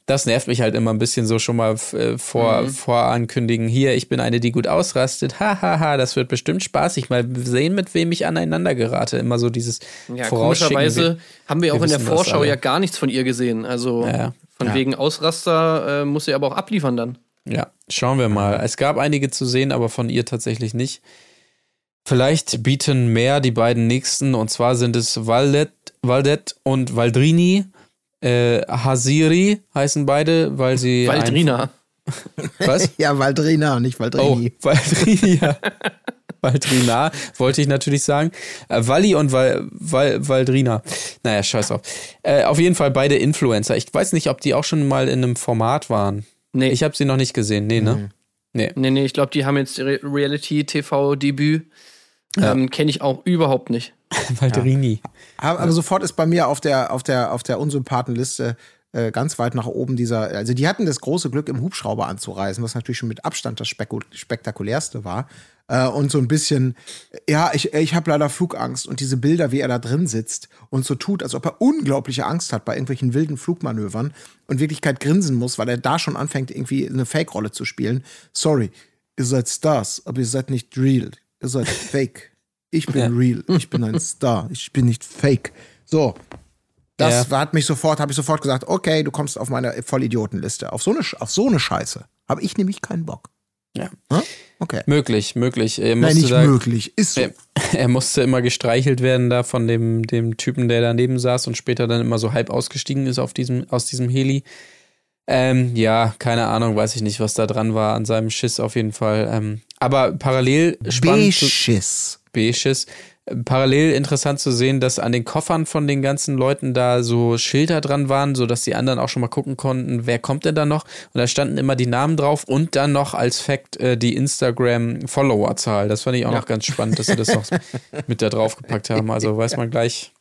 das nervt mich halt immer ein bisschen so schon mal äh, vor, Mhm. vorankündigen. Hier, ich bin eine, die gut ausrastet, hahaha, das wird bestimmt spaßig. Mal sehen, mit wem ich aneinander gerate. Immer so dieses Ja, komischerweise haben wir auch wir in der das Vorschau ja gar nichts von ihr gesehen. Also Ja. von wegen Ausraster äh, muss sie aber auch abliefern dann. Ja, schauen wir mal. Es gab einige zu sehen, aber von ihr tatsächlich nicht. Vielleicht bieten mehr die beiden nächsten, und zwar sind es Valdet, Valdet und Valdrini. Äh, Hasiri heißen beide, weil sie. Valdrina. Was? [laughs] Ja, Valdrina, nicht Oh, Valdrini. Valdrini, ja. [laughs] Valdrina, wollte ich natürlich sagen. Äh, Walli und Val, Val, Valdrina. Naja, scheiß drauf. Äh, auf jeden Fall beide Influencer. Ich weiß nicht, ob die auch schon mal in einem Format waren. Nee, Ich habe sie noch nicht gesehen. Nee, ne? Nee. nee, nee, ich glaube, die haben jetzt Re Reality-TV-Debüt. Ähm, Kenne ich auch überhaupt nicht. [laughs] Valdrini. Aber, aber sofort ist bei mir auf der, auf der, auf der Unsympathenliste äh, ganz weit nach oben dieser, also die hatten das große Glück, im Hubschrauber anzureisen, was natürlich schon mit Abstand das Spekul spektakulärste war. Äh, und so ein bisschen, ja, ich, ich habe leider Flugangst und diese Bilder, wie er da drin sitzt und so tut, als ob er unglaubliche Angst hat bei irgendwelchen wilden Flugmanövern und in Wirklichkeit grinsen muss, weil er da schon anfängt, irgendwie eine Fake-Rolle zu spielen. Sorry, ihr seid Stars, aber ihr seid nicht real. Ihr seid [laughs] fake. Ich bin Ja. real. Ich bin ein Star. Ich bin nicht fake. So. Das Ja. hat mich sofort, habe ich sofort gesagt, okay, du kommst auf meine Vollidiotenliste. Auf so eine, auf so eine Scheiße habe ich nämlich keinen Bock. Ja. Hm? Okay. Möglich, möglich. Er Nein, nicht da, möglich. Ist so. er, [laughs] er musste immer gestreichelt werden da von dem, dem Typen, der daneben saß und später dann immer so halb ausgestiegen ist auf diesem, aus diesem Heli. Ähm, ja, keine Ahnung, weiß ich nicht, was da dran war an seinem Schiss auf jeden Fall. Ähm, aber parallel spannend B-Schiss. B-Schiss. Parallel interessant zu sehen, dass an den Koffern von den ganzen Leuten da so Schilder dran waren, so dass die anderen auch schon mal gucken konnten, wer kommt denn da noch? Und da standen immer die Namen drauf und dann noch als Fact äh, die Instagram-Follower-Zahl. Das fand ich auch noch ganz spannend, dass sie das noch [laughs] mit da drauf gepackt haben. Also weiß man gleich,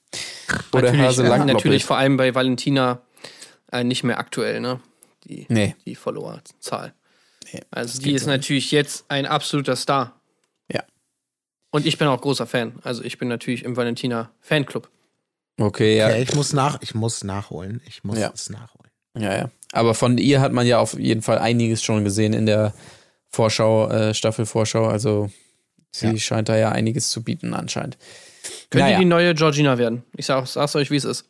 wo der natürlich, Hase äh, lang natürlich vor allem bei Valentina äh, nicht mehr aktuell, ne? Die, Nee. die Followerzahl. also die ist natürlich jetzt ein absoluter Star. Ja. Und ich bin auch großer Fan. Also ich bin natürlich im Valentina Fanclub. Okay, ja. Okay, ich muss nach, ich muss nachholen. Ich muss Ja. es nachholen. Ja, ja. Aber von ihr hat man ja auf jeden Fall einiges schon gesehen in der Vorschau, äh, Staffelvorschau. Also sie Ja. scheint da ja einiges zu bieten anscheinend. Könnte Naja. die neue Georgina werden. Ich sag, sag's euch, wie es ist.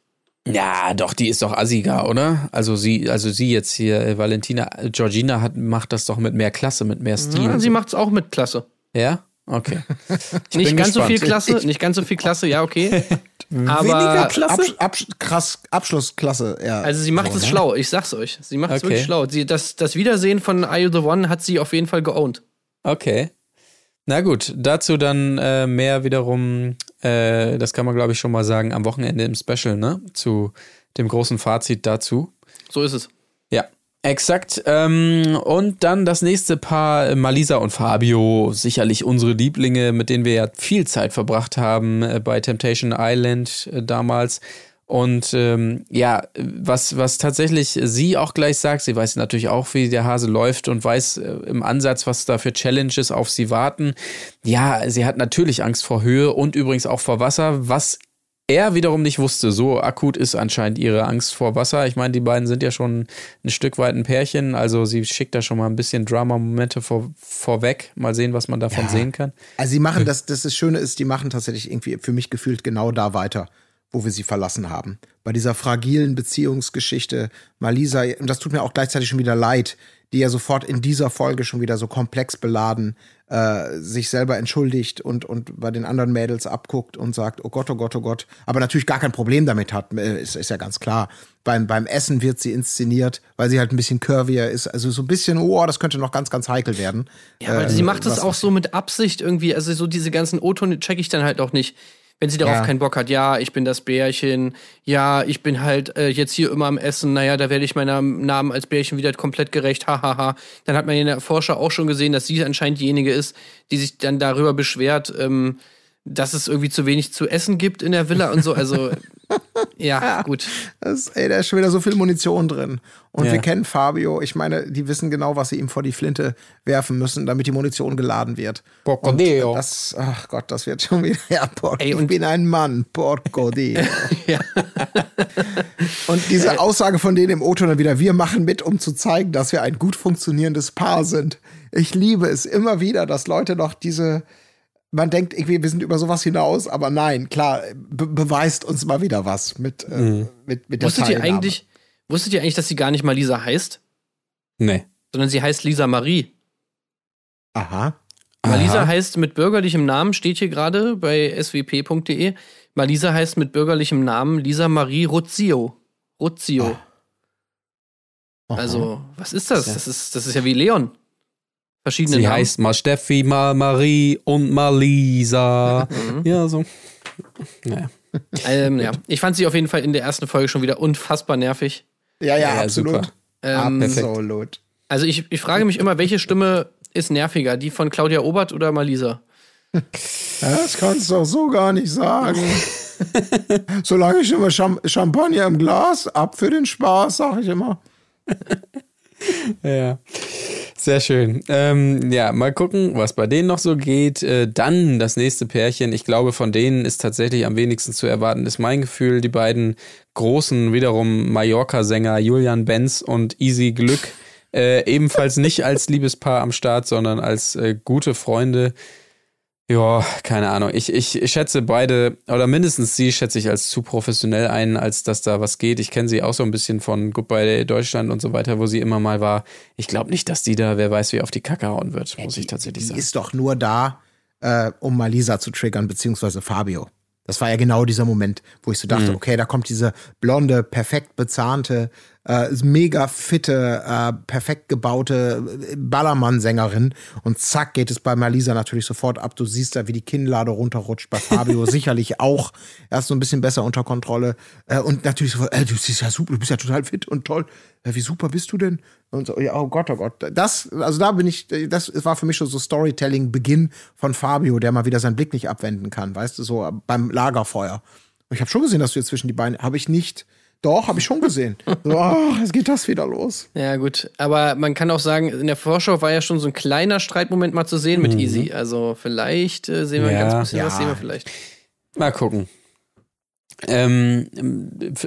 Ja, doch, die ist doch assiger, oder? Also sie, also sie jetzt hier, äh, Valentina, äh, Georgina hat, macht das doch mit mehr Klasse, mit mehr Stil. Ja, sie macht's auch mit Klasse. ja? Okay. [laughs] Ich nicht bin ganz so gespannt. viel Klasse, nicht ganz so viel Klasse, ja, okay. [laughs] Aber Absch Absch krass, Abschlussklasse, ja. also sie macht So, es ne? schlau, ich sag's euch. Sie macht es Okay. wirklich schlau. Sie, das, das Wiedersehen von Are You the One hat sie auf jeden Fall geowned. Okay. Na gut, dazu dann äh, mehr wiederum, äh, das kann man glaube ich schon mal sagen, am Wochenende im Special, ne? Zu dem großen Fazit dazu. So ist es. Ja, exakt. Ähm, und dann das nächste Paar, Malisa und Fabio, sicherlich unsere Lieblinge, mit denen wir ja viel Zeit verbracht haben äh, bei Temptation Island äh, damals. Und ähm, ja, was, was tatsächlich sie auch gleich sagt, sie weiß natürlich auch, wie der Hase läuft und weiß äh, im Ansatz, was da für Challenges auf sie warten. Ja, sie hat natürlich Angst vor Höhe und übrigens auch vor Wasser, was er wiederum nicht wusste. So akut ist anscheinend ihre Angst vor Wasser. Ich meine, die beiden sind ja schon ein Stück weit ein Pärchen, also sie schickt da schon mal ein bisschen Drama-Momente vor, vorweg. Mal sehen, was man davon sehen kann. Also sie machen das, das, das Schöne ist, die machen tatsächlich irgendwie für mich gefühlt genau da weiter, wo wir sie verlassen haben. Bei dieser fragilen Beziehungsgeschichte, Malisa, und das tut mir auch gleichzeitig schon wieder leid, die ja sofort in dieser Folge schon wieder so komplex beladen äh, sich selber entschuldigt und, und bei den anderen Mädels abguckt und sagt, oh Gott, oh Gott, oh Gott, aber natürlich gar kein Problem damit hat, äh, ist, ist ja ganz klar. Beim, beim Essen wird sie inszeniert, weil sie halt ein bisschen curvier ist. Also so ein bisschen, oh, das könnte noch ganz, ganz heikel werden. Ja, aber Äh, sie macht es was- auch so mit Absicht irgendwie. Also so diese ganzen O-Tone check ich dann halt auch nicht. Wenn sie darauf Ja. keinen Bock hat, ja, ich bin das Bärchen, ja, ich bin halt äh, jetzt hier immer am Essen, naja, da werde ich meinem Namen als Bärchen wieder komplett gerecht, hahaha. Dann hat man in der Vorschau auch schon gesehen, dass sie anscheinend diejenige ist, die sich dann darüber beschwert, ähm, dass es irgendwie zu wenig zu essen gibt in der Villa und so. Also, [laughs] ja, gut. Das, ey, da ist schon wieder so viel Munition drin. Und Ja. wir kennen Fabio. Ich meine, die wissen genau, was sie ihm vor die Flinte werfen müssen, damit die Munition geladen wird. Porcodeo. Und das, ach Gott, das wird schon wieder. Ja, por, Ey, ich und- bin ein Mann, porco Dio. [laughs] Ja. Und diese Aussage von denen im O-Ton dann wieder, wir machen mit, um zu zeigen, dass wir ein gut funktionierendes Paar sind. Ich liebe es immer wieder, dass Leute noch diese, man denkt irgendwie, wir sind über sowas hinaus, aber nein, klar, be beweist uns mal wieder was mit, äh, mit, mit der Wusstet ihr eigentlich, wusstet ihr eigentlich, dass sie gar nicht mal Lisa heißt, Nee. sondern sie heißt Lisa Marie? Aha. Malisa Aha. heißt mit bürgerlichem Namen, steht hier gerade bei swp.de. Malisa heißt mit bürgerlichem Namen Lisa Marie Ruzio. Ruzio. Aha. Also, was ist das? Das ist, das ist ja wie Leon. Verschiedene Sie Namen. heißt mal Steffi, mal Marie und mal Lisa. ja, so. Naja. Ähm, ja. Ich fand sie auf jeden Fall in der ersten Folge schon wieder unfassbar nervig. Ja, ja, Ja, absolut. Ähm, absolut. also ich, ich frage mich immer, welche Stimme ist nerviger? Die von Claudia Obert oder Malisa? Das kannst du doch so gar nicht sagen. [laughs] Solange ich immer Cham Champagner im Glas, ab für den Spaß, sag ich immer. [laughs] Ja. Sehr schön. Ähm, ja, mal gucken, was bei denen noch so geht. Äh, dann das nächste Pärchen. Ich glaube, von denen ist tatsächlich am wenigsten zu erwarten, ist mein Gefühl. Die beiden großen, wiederum Mallorca-Sänger Julian Benz und Easy Glück. Äh, ebenfalls nicht als Liebespaar am Start, sondern als äh, gute Freunde. Ja, keine Ahnung. Ich, ich, ich schätze beide, oder mindestens sie schätze ich als zu professionell ein, als dass da was geht. Ich kenne sie auch so ein bisschen von Goodbye Deutschland und so weiter, wo sie immer mal war. Ich glaube nicht, dass die da, wer weiß, wie auf die Kacke hauen wird, muss ich tatsächlich Die sagen. ist doch nur da, äh, um mal Lisa zu triggern, beziehungsweise Fabio. Das war ja genau dieser Moment, wo ich so dachte, Mhm. okay, da kommt diese blonde, perfekt bezahnte, äh, mega fitte, äh, perfekt gebaute äh, Ballermann-Sängerin und zack geht es bei Malisa natürlich sofort ab. Du siehst da, wie die Kinnlade runterrutscht. Bei Fabio [laughs] sicherlich auch. Er ist so ein bisschen besser unter Kontrolle. Äh, und natürlich sofort, äh, du siehst ja super, du bist ja total fit und toll. Äh, wie super bist du denn? Und so, ja, oh Gott, oh Gott. Das, also da bin ich, das war für mich schon so Storytelling-Beginn von Fabio, der mal wieder seinen Blick nicht abwenden kann, weißt du, so beim Lagerfeuer. Und ich habe schon gesehen, dass du jetzt zwischen die Beine, habe ich nicht. Doch, habe ich schon gesehen. So, ach, jetzt geht das wieder los. Ja, gut. Aber man kann auch sagen, in der Vorschau war ja schon so ein kleiner Streitmoment mal zu sehen mit Easy. Also vielleicht äh, sehen wir ein Ja. ganz bisschen was, Ja. sehen wir vielleicht. Mal gucken. Ähm,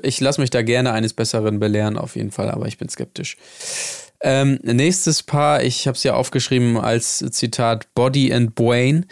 ich lasse mich da gerne eines Besseren belehren, auf jeden Fall, aber ich bin skeptisch. Ähm, nächstes Paar, ich habe es ja aufgeschrieben als Zitat Body and Brain.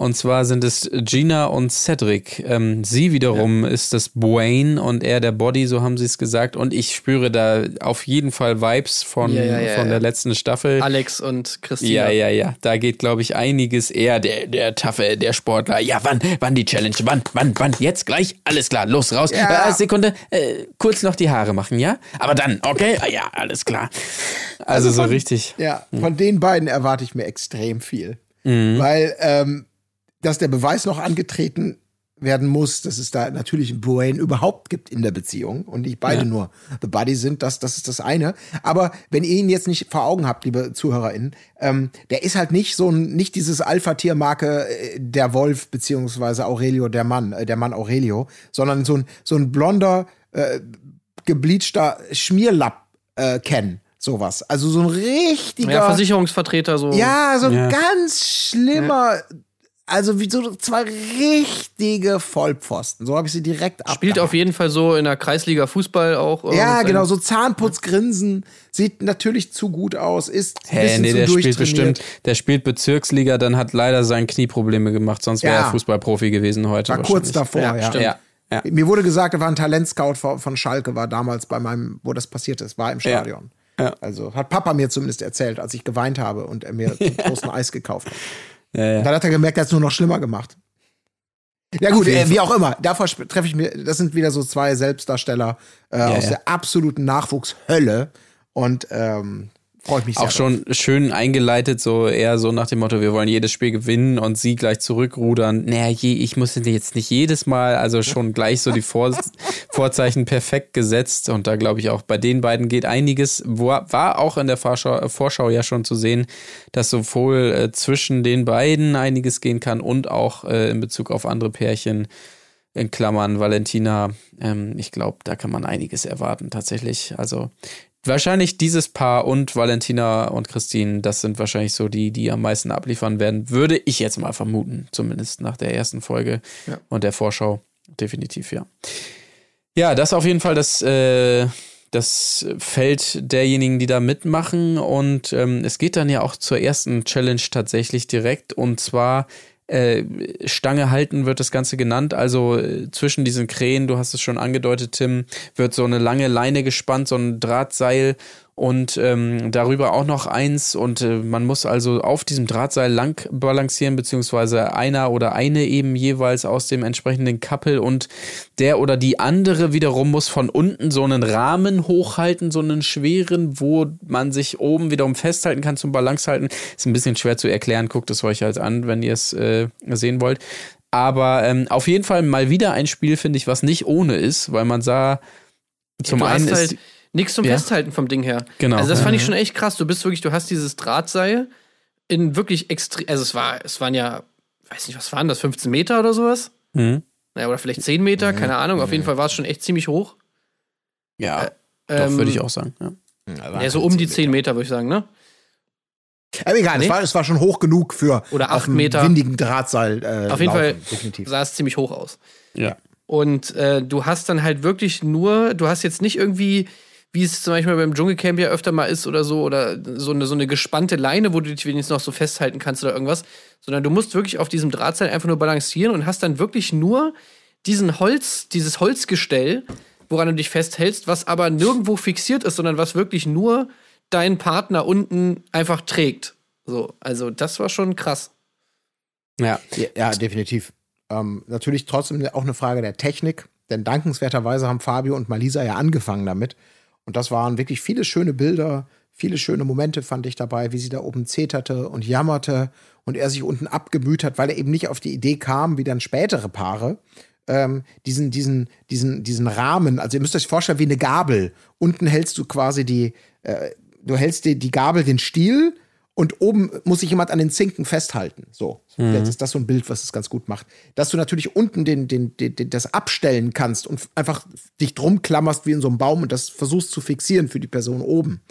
Und zwar sind es Gina und Cedric. Ähm, sie wiederum ist das Brain und er der Body, so haben sie es gesagt. Und ich spüre da auf jeden Fall Vibes von, Ja, ja, ja, von ja. der letzten Staffel. Alex und Christina. Ja, ja, ja. Da geht, glaube ich, einiges eher der, der Taffe, der Sportler. Ja, wann, wann die Challenge? Wann, wann, wann? Jetzt gleich? Alles klar, los, raus. Ja. Äh, Sekunde, äh, kurz noch die Haare machen, ja? Aber dann, okay? Ah, ja, alles klar. Also, so von- richtig. Ja, von den beiden erwarte ich mir extrem viel. Weil, ähm, dass der Beweis noch angetreten werden muss, dass es da natürlich einen Brain überhaupt gibt in der Beziehung und nicht beide Ja. nur The Buddy sind, das, das ist das eine. Aber wenn ihr ihn jetzt nicht vor Augen habt, liebe ZuhörerInnen, ähm, der ist halt nicht so ein, nicht dieses Alpha-Tier-Marke äh, der Wolf beziehungsweise Aurelio der Mann, äh, der Mann Aurelio, sondern so ein, so ein blonder, äh, gebleachter Schmierlapp äh, Ken, sowas. Also so ein richtiger. Ja, Versicherungsvertreter so. Ja, so ein Ja. ganz schlimmer, also wie so zwei richtige Vollpfosten. So habe ich sie direkt Spielt abgehakt. auf jeden Fall so in der Kreisliga Fußball auch. äh, Ja, genau, so Zahnputzgrinsen, sieht natürlich zu gut aus, ist ein Hä, bisschen nee, zu der spielt durchtrainiert. bestimmt, der spielt Bezirksliga, dann hat leider sein Knieprobleme gemacht, sonst wäre Ja. er Fußballprofi gewesen heute. War kurz davor, Ja, ja. stimmt. Ja, ja. Mir wurde gesagt, er war ein Talentscout von Schalke, war damals bei meinem, wo das passiert ist, war im Stadion. Ja. Also hat Papa mir zumindest erzählt, als ich geweint habe und er mir [laughs] zum großen Eis gekauft hat. Ja, ja. Dann hat er gemerkt, er hat es nur noch schlimmer gemacht. Ja gut, äh, wie auch immer. Davor treffe ich mir, das sind wieder so zwei Selbstdarsteller äh, aus ja. der absoluten Nachwuchshölle. Und ähm, Freue ich mich sehr. Auch schon schön eingeleitet, so eher so nach dem Motto, wir wollen jedes Spiel gewinnen und sie gleich zurückrudern. Naja, je, ich muss jetzt nicht jedes Mal, also schon gleich so die Vor [laughs] Vorzeichen perfekt gesetzt. Und da glaube ich auch, bei den beiden geht einiges. War auch in der Vorschau, Vorschau ja schon zu sehen, dass sowohl äh, zwischen den beiden einiges gehen kann und auch äh, in Bezug auf andere Pärchen in Klammern Valentina. Ähm, ich glaube, da kann man einiges erwarten tatsächlich. Also wahrscheinlich dieses Paar und Valentina und Christine, das sind wahrscheinlich so die, die am meisten abliefern werden, würde ich jetzt mal vermuten, zumindest nach der ersten Folge ja. und der Vorschau. Definitiv, ja. Ja, das ist auf jeden Fall das, äh, das Feld derjenigen, die da mitmachen. Und ähm, es geht dann ja auch zur ersten Challenge tatsächlich direkt. Und zwar äh, Stange halten wird das Ganze genannt. Also äh, zwischen diesen Krähen, du hast es schon angedeutet, Tim, wird so eine lange Leine gespannt, so ein Drahtseil und ähm, darüber auch noch eins und äh, man muss also auf diesem Drahtseil lang balancieren, beziehungsweise einer oder eine eben jeweils aus dem entsprechenden Kappel und der oder die andere wiederum muss von unten so einen Rahmen hochhalten, so einen schweren, wo man sich oben wiederum festhalten kann zum Balance halten. Ist ein bisschen schwer zu erklären, guckt es euch halt an, wenn ihr es äh, sehen wollt. Aber ähm, auf jeden Fall mal wieder ein Spiel, finde ich, was nicht ohne ist, weil man sah, zum ja, einen halt ist Nichts zum ja. Festhalten vom Ding her. Genau. Also das fand ich schon echt krass. Du bist wirklich, du hast dieses Drahtseil in wirklich extrem, also es war, es waren ja, weiß nicht, was waren das, 15 Meter oder sowas? Mhm. Naja, oder vielleicht 10 Meter, mhm. keine Ahnung. Auf jeden Fall war es schon echt ziemlich hoch. Ja, äh, ähm, würde ich auch sagen. Ja, ja, ja so um die 10 Meter, würde ich sagen, ne? Aber egal, nee? es, war, es war schon hoch genug für oder 8 Meter. windigen Drahtseil. Äh, auf jeden laufen, Fall definitiv. sah es ziemlich hoch aus. Ja. Und äh, du hast dann halt wirklich nur, du hast jetzt nicht irgendwie wie es zum Beispiel beim Dschungelcamp ja öfter mal ist oder so, oder so eine, so eine gespannte Leine, wo du dich wenigstens noch so festhalten kannst oder irgendwas, sondern du musst wirklich auf diesem Drahtseil einfach nur balancieren und hast dann wirklich nur diesen Holz, dieses Holzgestell, woran du dich festhältst, was aber nirgendwo fixiert ist, sondern was wirklich nur deinen Partner unten einfach trägt. So, also das war schon krass. Ja, ja, definitiv. Ähm, natürlich trotzdem auch eine Frage der Technik, denn dankenswerterweise haben Fabio und Malisa ja angefangen damit. Und das waren wirklich viele schöne Bilder, viele schöne Momente fand ich dabei, wie sie da oben zeterte und jammerte und er sich unten abgemüht hat, weil er eben nicht auf die Idee kam, wie dann spätere Paare, ähm, diesen, diesen, diesen, diesen Rahmen, also ihr müsst euch vorstellen, wie eine Gabel. Unten hältst du quasi die, äh, du hältst die, die Gabel den Stiel und oben muss sich jemand an den Zinken festhalten. So, mhm. jetzt ist das so ein Bild, was es ganz gut macht. Dass du natürlich unten den, den, den, den, das abstellen kannst und einfach dich drum klammerst wie in so einem Baum und das versuchst zu fixieren für die Person oben.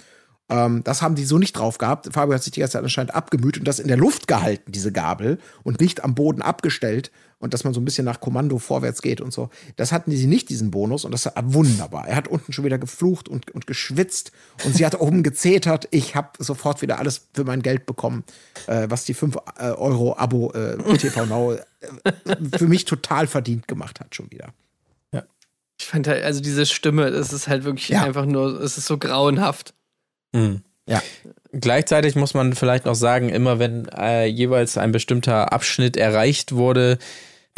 Ähm, das haben die so nicht drauf gehabt. Fabio hat sich die ganze Zeit anscheinend abgemüht und das in der Luft gehalten, diese Gabel, und nicht am Boden abgestellt und dass man so ein bisschen nach Kommando vorwärts geht und so. Das hatten sie nicht, diesen Bonus, und das war wunderbar. Er hat unten schon wieder geflucht und, und geschwitzt und sie hat [laughs] oben gezetert. Ich habe sofort wieder alles für mein Geld bekommen, äh, was die 5 äh, Euro Abo äh, TV Now äh, für mich total verdient gemacht hat, schon wieder. Ja. Ich fand halt, also diese Stimme, das ist halt wirklich ja. einfach nur, es ist so grauenhaft. Mhm. Ja. Gleichzeitig muss man vielleicht noch sagen, immer wenn äh, jeweils ein bestimmter Abschnitt erreicht wurde,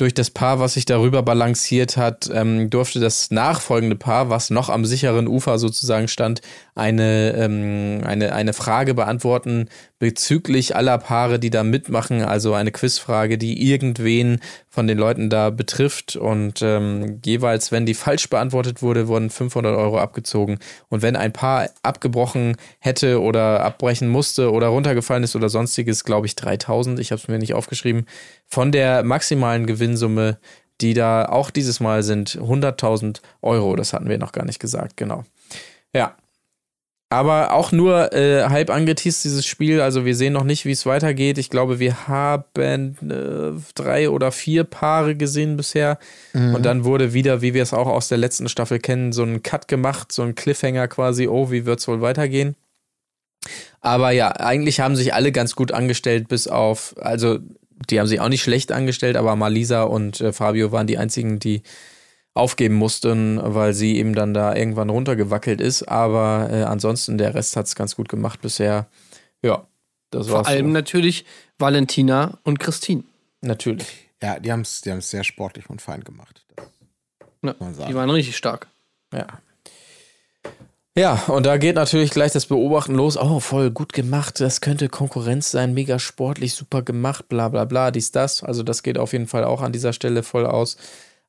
durch das Paar, was sich darüber balanciert hat, ähm, durfte das nachfolgende Paar, was noch am sicheren Ufer sozusagen stand, eine, ähm, eine, eine Frage beantworten bezüglich aller Paare, die da mitmachen. Also eine Quizfrage, die irgendwen von den Leuten da betrifft. Und ähm, jeweils, wenn die falsch beantwortet wurde, wurden 500 Euro abgezogen. Und wenn ein Paar abgebrochen hätte oder abbrechen musste oder runtergefallen ist oder sonstiges, glaube ich 3000. Ich habe es mir nicht aufgeschrieben. Von der maximalen Gewinnsumme, die da auch dieses Mal sind, 100.000 Euro. Das hatten wir noch gar nicht gesagt, genau. Ja, aber auch nur äh, halb angeteased, dieses Spiel. Also wir sehen noch nicht, wie es weitergeht. Ich glaube, wir haben äh, drei oder vier Paare gesehen bisher. Mhm. Und dann wurde wieder, wie wir es auch aus der letzten Staffel kennen, so ein Cut gemacht, so ein Cliffhanger quasi. Oh, wie wird es wohl weitergehen? Aber ja, eigentlich haben sich alle ganz gut angestellt, bis auf, also die haben sich auch nicht schlecht angestellt, aber Malisa und äh, Fabio waren die einzigen, die aufgeben mussten, weil sie eben dann da irgendwann runtergewackelt ist. Aber äh, ansonsten, der Rest hat es ganz gut gemacht bisher. Ja, das war's. Vor allem so. natürlich Valentina und Christine. Natürlich. Ja, die haben es die sehr sportlich und fein gemacht. Ja, die waren richtig stark. Ja. Ja, und da geht natürlich gleich das Beobachten los. Oh, voll gut gemacht. Das könnte Konkurrenz sein. Mega sportlich, super gemacht, bla bla bla, dies, das. Also das geht auf jeden Fall auch an dieser Stelle voll aus.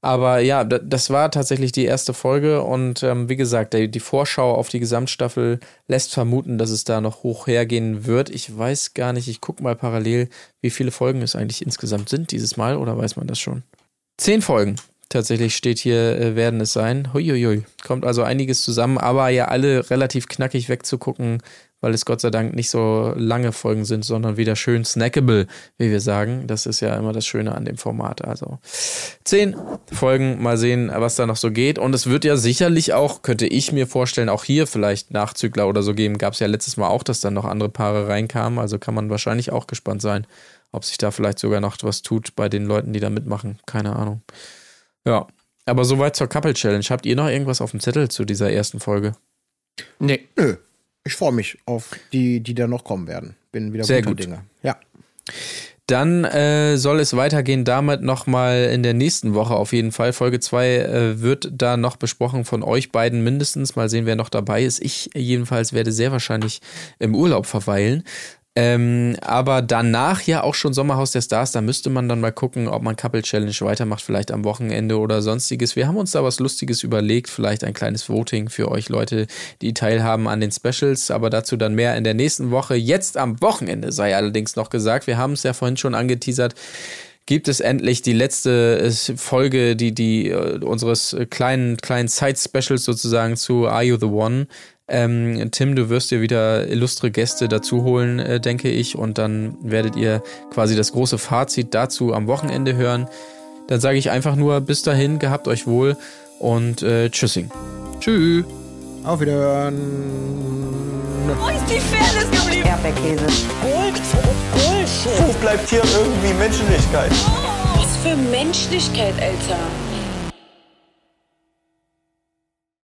Aber ja, das war tatsächlich die erste Folge und ähm, wie gesagt, die, die, Vorschau auf die Gesamtstaffel lässt vermuten, dass es da noch hoch hergehen wird. Ich weiß gar nicht, ich gucke mal parallel, wie viele Folgen es eigentlich insgesamt sind dieses Mal oder weiß man das schon? Zehn Folgen tatsächlich steht hier, äh, werden es sein. Huiuiui. Kommt also einiges zusammen, aber ja alle relativ knackig wegzugucken, weil es Gott sei Dank nicht so lange Folgen sind, sondern wieder schön snackable, wie wir sagen. Das ist ja immer das Schöne an dem Format. Also zehn Folgen, mal sehen, was da noch so geht. Und es wird ja sicherlich auch, könnte ich mir vorstellen, auch hier vielleicht Nachzügler oder so geben. Gab es ja letztes Mal auch, dass dann noch andere Paare reinkamen. Also kann man wahrscheinlich auch gespannt sein, ob sich da vielleicht sogar noch was tut bei den Leuten, die da mitmachen. Keine Ahnung. Ja, aber soweit zur Couple Challenge. Habt ihr noch irgendwas auf dem Zettel zu dieser ersten Folge? Nee. Nö. Ich freue mich auf die, die da noch kommen werden. Bin wieder Sehr gut. Dinge. Ja. Dann äh, soll es weitergehen damit nochmal in der nächsten Woche auf jeden Fall. Folge 2 äh, wird da noch besprochen von euch beiden mindestens. Mal sehen, wer noch dabei ist. Ich jedenfalls werde sehr wahrscheinlich im Urlaub verweilen. Ähm, aber danach ja auch schon Sommerhaus der Stars, da müsste man dann mal gucken, ob man Couple Challenge weitermacht, vielleicht am Wochenende oder sonstiges. Wir haben uns da was Lustiges überlegt, vielleicht ein kleines Voting für euch Leute, die teilhaben an den Specials, aber dazu dann mehr in der nächsten Woche. Jetzt am Wochenende sei allerdings noch gesagt, wir haben es ja vorhin schon angeteasert gibt es endlich die letzte äh, Folge, die, die uh, unseres kleinen, kleinen Side-Specials sozusagen zu Are You the One? Ähm, Tim, du wirst dir wieder illustre Gäste dazu holen, äh, denke ich, und dann werdet ihr quasi das große Fazit dazu am Wochenende hören. Dann sage ich einfach nur bis dahin, gehabt euch wohl und äh, tschüssing. Tschüss. Auf Wiederhören. Wo ist die Fairness geblieben? Erdbeerkäse. Gold, Bullshit. Wo bleibt hier irgendwie Menschlichkeit? Was für Menschlichkeit, Alter.